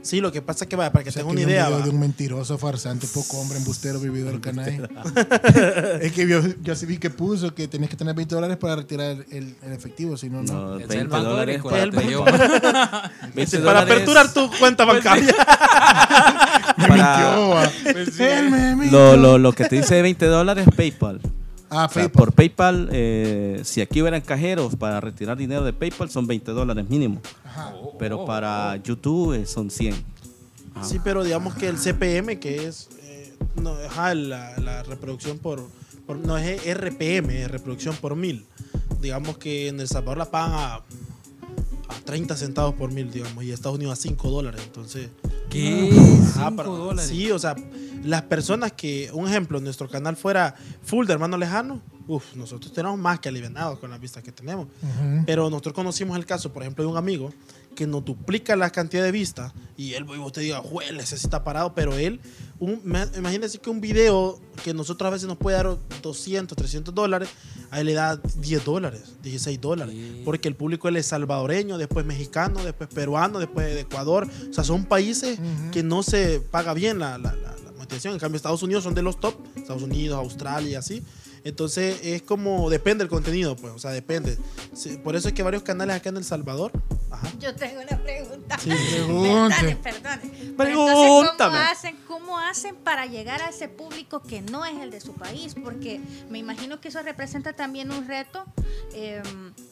Sí, lo que pasa es que, vaya, para que O sea, tengan que una un idea, video va. de un mentiroso, farsante, poco hombre, embustero, vividor, canal. es que yo, yo sí vi que puso que tenías que tener 20 dólares para retirar el, el efectivo, si no, no. No, Es el 20 banco dólares para, te digo. 20 Para dólares aperturar tu cuenta bancaria. Me para- mintió, va. Pues Él me mintió. Lo, lo, lo que te dice de 20 dólares es PayPal. Ah, O sea, PayPal. por PayPal, eh, si aquí hubieran cajeros para retirar dinero de PayPal, son 20 dólares mínimo. Ajá. Pero para YouTube eh, son 100. Sí, pero digamos que el CPM, que es eh, no, ajá, la, la reproducción por, por- No es RPM, es reproducción por mil. Digamos que en El Salvador la pagan a, a 30 centavos por mil, digamos, y Estados Unidos a 5 dólares. Entonces. ¿Qué? Ajá, 5 pero- dólares. Sí, o sea, las personas que, un ejemplo, nuestro canal fuera full de hermano lejano, uff, nosotros tenemos más que alivianados con las vistas que tenemos. Pero nosotros conocimos el caso, por ejemplo, de un amigo que nos duplica la cantidad de vistas y él, y usted diga, juez, ese sí está parado, pero él, un, imagínese que un video que nosotros a veces nos puede dar 200, 300 dólares, a él le da 10 dólares, 16 dólares, Sí. porque el público él es salvadoreño, después mexicano, después peruano, después de Ecuador, o sea, son países Ujú. que no se paga bien la, la, la- la monetización, en cambio Estados Unidos son de los top, Estados Unidos, Australia así. Entonces es como, depende del contenido, pues, o sea, depende. Sí, por eso es que varios canales acá en El Salvador, ajá, Yo tengo una pregunta. Sí. Perdone, perdone. Pero Pregúntame. Entonces, ¿cómo hacen, ¿cómo hacen para llegar a ese público que no es el de su país? Porque me imagino que eso representa también un reto, eh,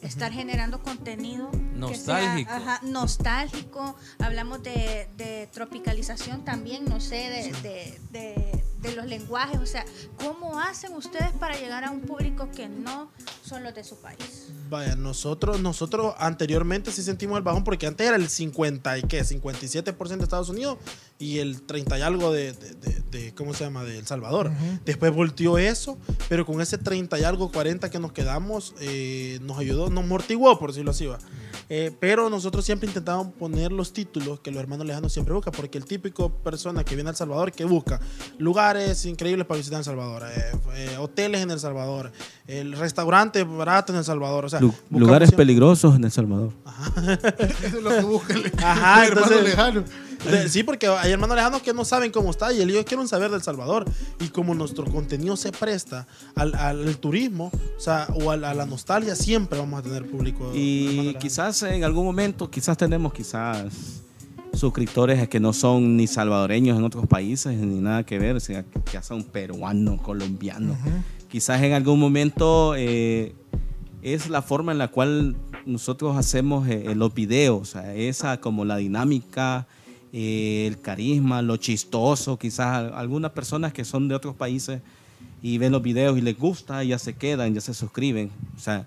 estar generando contenido Nostálgico. sea, ajá, nostálgico. Hablamos de, de tropicalización también, no sé, de, de- de- de los lenguajes. O sea, ¿cómo hacen ustedes para llegar a un público que no son los de su país? Vaya, nosotros, nosotros anteriormente sí sentimos el bajón porque antes era el 50 y qué, 57% de Estados Unidos y el 30 y algo de, de- de- de- ¿cómo se llama? De El Salvador. Después volteó eso, pero con ese 30 y algo, 40 que nos quedamos, eh, nos ayudó, nos mortiguó, por decirlo así. va. Eh, pero nosotros siempre intentamos poner los títulos que los hermanos lejanos siempre buscan, porque el típico persona que viene al Salvador, que busca lugares increíbles para visitar en El Salvador, eh, eh, hoteles en El Salvador, el restaurante barato en El Salvador, o sea, Lu- lugares siempre- peligrosos en El Salvador. Eso es lo que busca el, Ajá, el hermano entonces- lejano. De- Sí, porque hay hermanos lejanos que no saben cómo está y ellos quieren saber del Salvador. Y como nuestro contenido se presta al, al turismo, o sea, o a la, a la nostalgia, siempre vamos a tener público. Y quizás en algún momento, quizás tenemos quizás suscriptores que no son ni salvadoreños en otros países, ni nada que ver, o sea, que son peruanos, colombianos. Quizás en algún momento eh, es la forma en la cual nosotros hacemos eh, los videos, o sea, esa como la dinámica, eh, el carisma, lo chistoso, quizás algunas personas que son de otros países y ven los videos y les gusta, ya se quedan, ya se suscriben. O sea,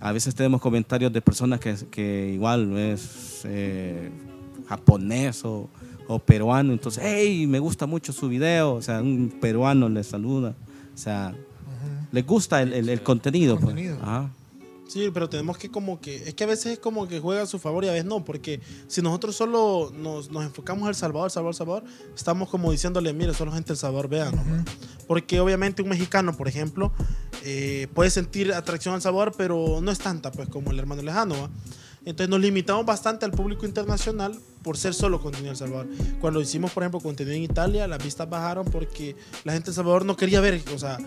a veces tenemos comentarios de personas que, que igual es eh, japonés o, o peruano, entonces, hey, me gusta mucho su video, o sea, un peruano le saluda, o sea, les gusta el, el- el contenido. pues. Contenido. Ajá. Sí, pero tenemos que como que, es que a veces es como que juega a su favor y a veces no, porque si nosotros solo nos, nos enfocamos al Salvador, Salvador, Salvador, estamos como diciéndole, mire, solo gente del Salvador, vean. Porque obviamente un mexicano, por ejemplo, eh, puede sentir atracción al Salvador, pero no es tanta pues como el hermano lejano, ¿va? Entonces nos limitamos bastante al público internacional por ser solo contenido en El Salvador. Cuando hicimos, por ejemplo, contenido en Italia, las vistas bajaron porque la gente de El Salvador no quería ver, o sea,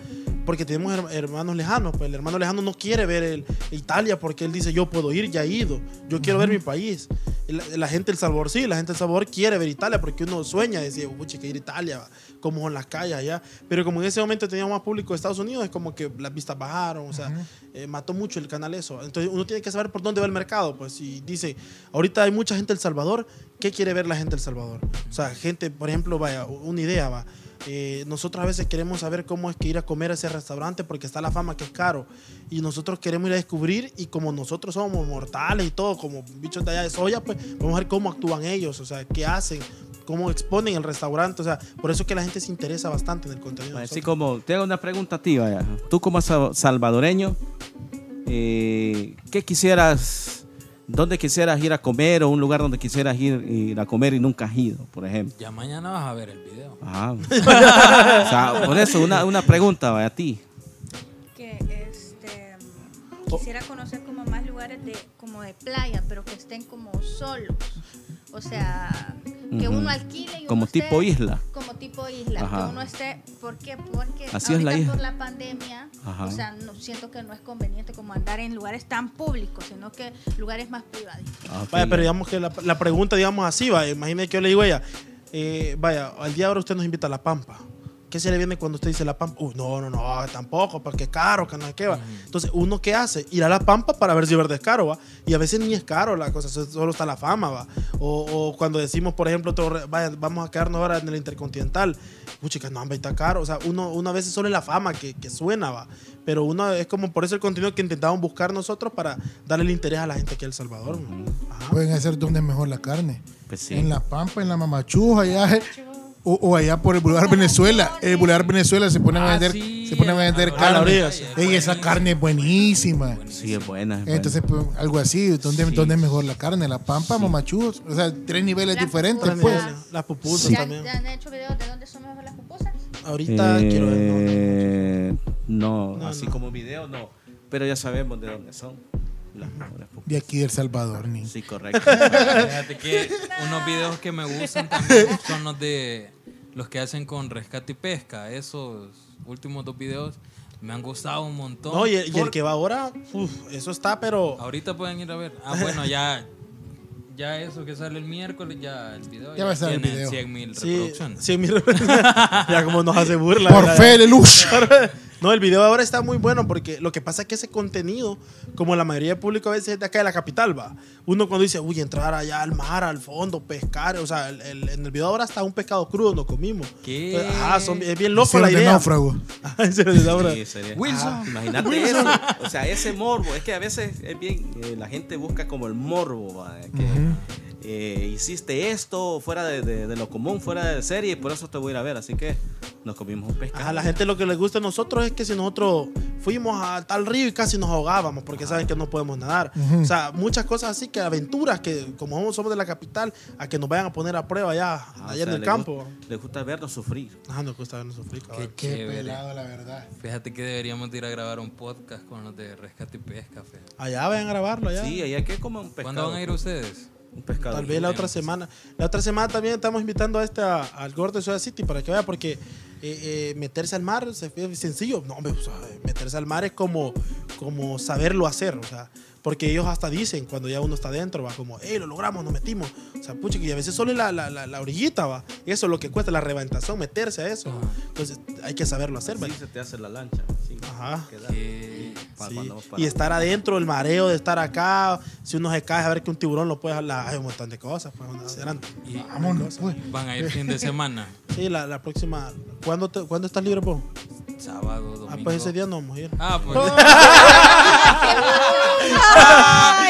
porque tenemos her- hermanos lejanos, pues el hermano lejano no quiere ver el, Italia porque él dice, yo puedo ir, ya he ido, yo quiero ver mi país. La, la gente del Salvador, sí, la gente del Salvador quiere ver Italia porque uno sueña, decía, pucha, que ir a Italia, como en las calles allá. Pero como en ese momento teníamos más público de Estados Unidos, es como que las vistas bajaron, o sea, eh, mató mucho el canal eso. Entonces uno tiene que saber por dónde va el mercado, pues si dice, ahorita hay mucha gente del Salvador, ¿qué quiere ver la gente del Salvador? O sea, gente, por ejemplo, vaya, una idea va. eh, nosotros a veces queremos saber cómo es que ir a comer a ese restaurante porque está la fama que es caro y nosotros queremos ir a descubrir y como nosotros somos mortales y todo, como bichos de allá de soya, pues vamos a ver cómo actúan ellos, o sea, qué hacen, cómo exponen el restaurante, o sea, por eso es que la gente se interesa bastante en el contenido. de Así nosotros. como, te hago una pregunta a ti, vaya. Tú como sa- salvadoreño, eh, ¿qué quisieras ¿Dónde quisieras ir a comer o un lugar donde quisieras ir, ir a comer y nunca has ido, por ejemplo? Ya mañana vas a ver el video. Ajá. o sea, por eso, una, una pregunta vaya, a ti. que este quisiera conocer como más lugares de como de playa pero que estén como solos o sea que uno alquile y Como uno esté- tipo isla. como tipo isla Ajá. que uno esté ¿por qué? porque Así es la isla. por la pandemia Ajá. o sea no siento que no es conveniente como andar en lugares tan públicos sino que lugares más privaditos Ah. Vaya, pero digamos que la, la pregunta, digamos así, vaya, imagínate que yo le digo a ella, eh, vaya, al día de ahora usted nos invita a La Pampa. ¿Qué se le viene cuando usted dice La Pampa? Uy, no, no, no, tampoco, porque es caro, que no es que va. Entonces, ¿uno qué hace? Ir a La Pampa para ver si es verdad es caro, va. Y a veces ni es caro la cosa, so- solo está la fama, va. O, o cuando decimos, por ejemplo, re- vaya, vamos a quedarnos ahora en el Intercontinental. Uy, chicas, no, hombre, está caro. O sea, uno, uno a veces solo es la fama que, que suena, va. Pero uno es como por eso el contenido que intentamos buscar nosotros para darle el interés a la gente aquí en El Salvador. Ajá. Pueden hacer donde es mejor la carne. Pues sí. En La Pampa, en La Mamachuja, allá. O, o allá por el Boulevard Venezuela. El Boulevard Venezuela se ponen a Ah, vender, sí, se ponen a vender carne. orilla, sí. Ey, esa carne es buenísima. Sí, es buena. es buena. Entonces, pues, algo así, ¿dónde, Sí. ¿dónde es mejor la carne? ¿La pampa, mamachujos? O sea, tres niveles Las diferentes, Las pues. pupusas. Las pupusas Sí. ¿Ya, también. ya han hecho videos de dónde son mejor las pupusas? Ahorita quiero ver. no, no, no. Eh, no, así no. como video no. Pero ya sabemos de dónde son las mejores pupusas. De aquí del Salvador, ni. Sí, correcto. Fíjate que unos videos que me gustan también son los de los que hacen con rescate y pesca. Esos últimos dos videos me han gustado un montón. No, y el, y el Por- que va ahora, uf, eso está, pero. Ahorita pueden ir a ver. Ah, bueno, ya ya eso que sale el miércoles, ya el video Ya va a estar el tiene video. 100 mil Sí, reproducciones. sí, mi- ya como nos hace burla. Por ¿verdad? fe, Lelouch. No, el video ahora está muy bueno porque lo que pasa es que ese contenido, como la mayoría del público a veces es de acá de la capital, va. Uno cuando dice, uy, entrar allá al mar, al fondo, pescar, o sea, el- el- en el video ahora está un pescado crudo, nos comimos. ¿Qué? Entonces, Ajá, son- es bien loco la de idea. náufrago. De ahora. Sí, sería- Wilson. Ah, imagínate eso. O sea, ese morbo. Es que a veces es bien. eh, la gente busca como el morbo. va, que, eh, hiciste esto fuera de, de- de lo común, fuera de serie, y por eso te voy a ir a ver. Así que nos comimos un pescado. Ajá, la gente lo que le gusta a nosotros es que si nosotros fuimos a tal río y casi nos ahogábamos porque saben que no podemos nadar. O sea, muchas cosas así que aventuras que como somos de la capital, a que nos vayan a poner a prueba allá, Ah, o allá en el le campo. gu- Le gusta vernos sufrir. Ajá, nos gusta vernos sufrir. Qué Qué pelado, la verdad. Fíjate que deberíamos de ir a grabar un podcast con los de rescate y pesca. fíjate. Allá vayan a grabarlo, allá. Sí, allá que como un pescado. ¿Cuándo van a ir ustedes? Un pescado. Tal vez la otra semana. La otra semana también estamos invitando a este a- al gordo de Ciudad City para que vea, porque eh, eh, meterse al mar fue sencillo. No, hombre, o sea, meterse al mar es como, como saberlo hacer. O sea, porque ellos hasta dicen cuando ya uno está dentro, va como, hey, lo logramos, nos metimos. O sea, pucha, que a veces solo es la, la, la, la orillita, va. Eso es lo que cuesta la reventación, meterse a eso. Entonces hay que saberlo hacer, va. Sí, se te hace la lancha. Sí. Ajá. Pa- Sí, cuando vamos para- Y estar adentro, el mareo de estar acá, si uno se cae, a ver que un tiburón lo puede jalar, hay un montón de cosas. Pues, eran- y Vámonos, pues. van a ir fin de semana. Sí, la, la próxima. ¿Cuándo, te- ¿Cuándo estás libre vos? Sábado, domingo. Ah, pues ese día no vamos a ir. Ah, pues.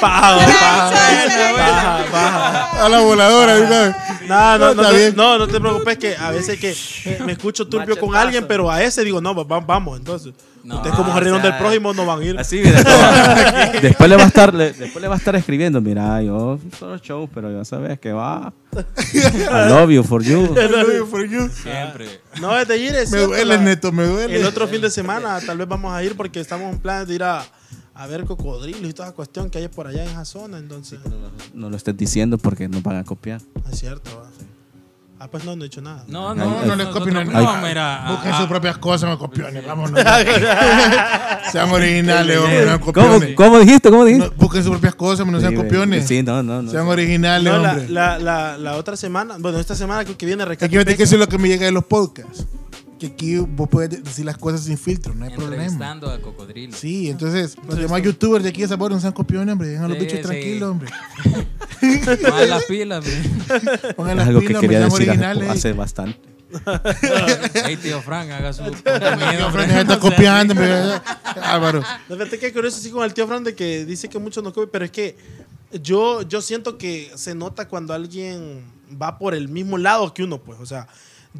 Paja, paja, paja. A la voladora. No, no, no, está te, bien. no, no te preocupes que a veces que eh, me escucho turbio con alguien, pero a ese digo, no, va- vamos, entonces. No, Ustedes como o jardinón sea, del prójimo no van a ir. Así, mira, después le va a estar, le- después le va a estar escribiendo, mira, yo solo show, pero ya sabes que va. I love you for you. I love you for you. Siempre. No, es de ir, es Me cierto, duele, la- neto, me duele. El otro fin de semana tal vez vamos a ir porque estamos en plan de ir a, a ver cocodrilos y toda esa cuestión que hay por allá en esa zona, entonces. No lo estés diciendo porque nos van a copiar. Es cierto, va. Ah, pues no, no he hecho nada. No, No, no, no, les copien no nadie. vamos a ir a- a- Busquen a- sus propias cosas, no copiones. Vámonos. sean originales, hombre, no sean ¿Cómo, copiones. ¿Cómo dijiste? ¿Cómo dijiste? No, busquen sus propias cosas, no sean Sí, copiones. Sí, no, no, no. Sean originales, No, la, hombre. la, la, la otra semana, bueno, esta semana creo que viene Aquí Rescate me que Pesca. eso es lo que me llega de los podcasts. Que aquí vos puedes decir las cosas sin filtro, no hay problema. A cocodrilo. Sí, entonces los demás youtubers de aquí de Sabor no sean copiones, hombre. Dejan a los Sí, bichos sí. tranquilos, hombre. Más las pilas, man. Pongan Es las algo que pilas, quería hombre, sean decir hace, originales. hace bastante. Hey, tío Frank, haga su. Fran ya está copiando, hombre. Álvaro. La verdad que curioso sí con el tío Fran de que dice que muchos no comen, pero es que yo, yo siento que se nota cuando alguien va por el mismo lado que uno, pues, o sea,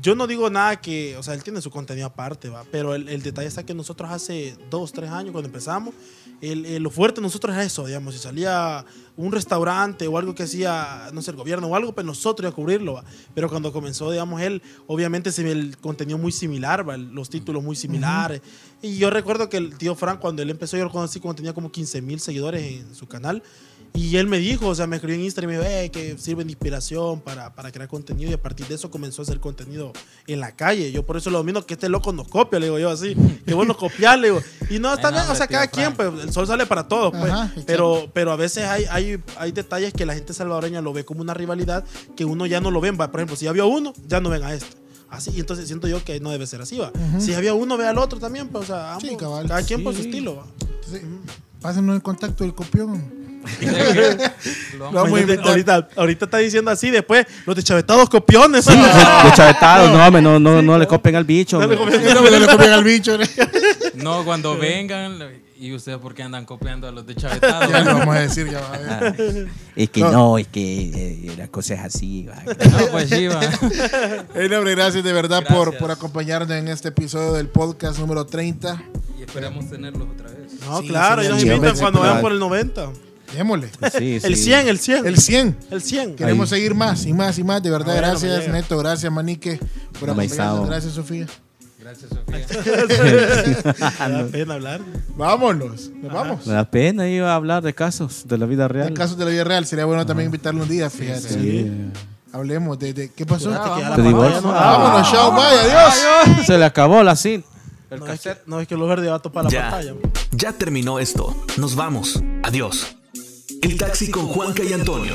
yo no digo nada que, o sea, él tiene su contenido aparte, va, pero el, el detalle está que nosotros hace dos, tres años cuando empezamos, el, el- lo fuerte de nosotros era eso, digamos, si salía un restaurante o algo que hacía, no sé, el gobierno o algo, pues nosotros íbamos a cubrirlo, va. Pero cuando comenzó, digamos, él, obviamente se ve el contenido muy similar, va, los títulos muy similares. Y yo recuerdo que el tío Frank, cuando él empezó, yo lo conocí cuando tenía como 15 mil seguidores en su canal. Y él me dijo, o sea, me escribió en Instagram y me dijo, eh, que sirve de inspiración para, para crear contenido. Y a partir de eso comenzó a hacer contenido en la calle. Yo por eso lo domino, que este loco nos copia, le digo yo así. Que bueno copiar, le digo. Y no, está Ay, no, bien, o sea, cada tío quien, Frank. pues, el sol sale para todos, pues. Ajá, pero, pero a veces hay, hay, hay detalles que la gente salvadoreña lo ve como una rivalidad que uno ya no lo ven. Por ejemplo, si ya vio a uno, ya no ven a este. Así, y entonces siento yo que no debe ser así, va. Si había uno, ve al otro también, pues, o sea, ambos, Sí, cabal. cada quien por su Sí. estilo, va. Entonces, pásenos el contacto del copión. Lo vamos a invitar. ahorita, ahorita está diciendo así, después los deschavetados copiones. De chavetados, no, hombre, no, no, no le copien al bicho. No le copien. Al bicho. ¿no? Cuando vengan, y ustedes por qué andan copiando a los de Chavetados. Ya lo vamos a decir, ya va a ver. Es que No. no, es que eh, la cosa es así. va. No, pues sí, va. Hey, hombre, gracias de verdad por, Gracias. por acompañarnos en este episodio del podcast número 30. Y esperamos tenerlos otra vez. No, Sí, claro, sí, ellos nos sí, invitan cuando sí, vayan por el 90. Démosle. Sí, El sí. 100, el 100. El 100. El 100. Queremos Ahí. seguir más y más y más. De verdad, Ah, gracias. Neto. Gracias, Manique, por acompañarnos. Gracias, Sofía. Gracias, Sofía. Me da pena hablar. Vámonos. Nos vamos. Me da pena iba a hablar de casos de la vida real. En casos de la vida real, sería bueno también invitarlo un día, fíjate. Sí. Hablemos de, de- ¿Qué pasó? La ¿Te divorcio? no- Vámonos, chao, bye, adiós. Se le acabó la cinta. No es, que, no, es que los verdes va a topar la Ya, pantalla. ya terminó esto. Nos vamos. Adiós. El taxi con Juanca y Antonio.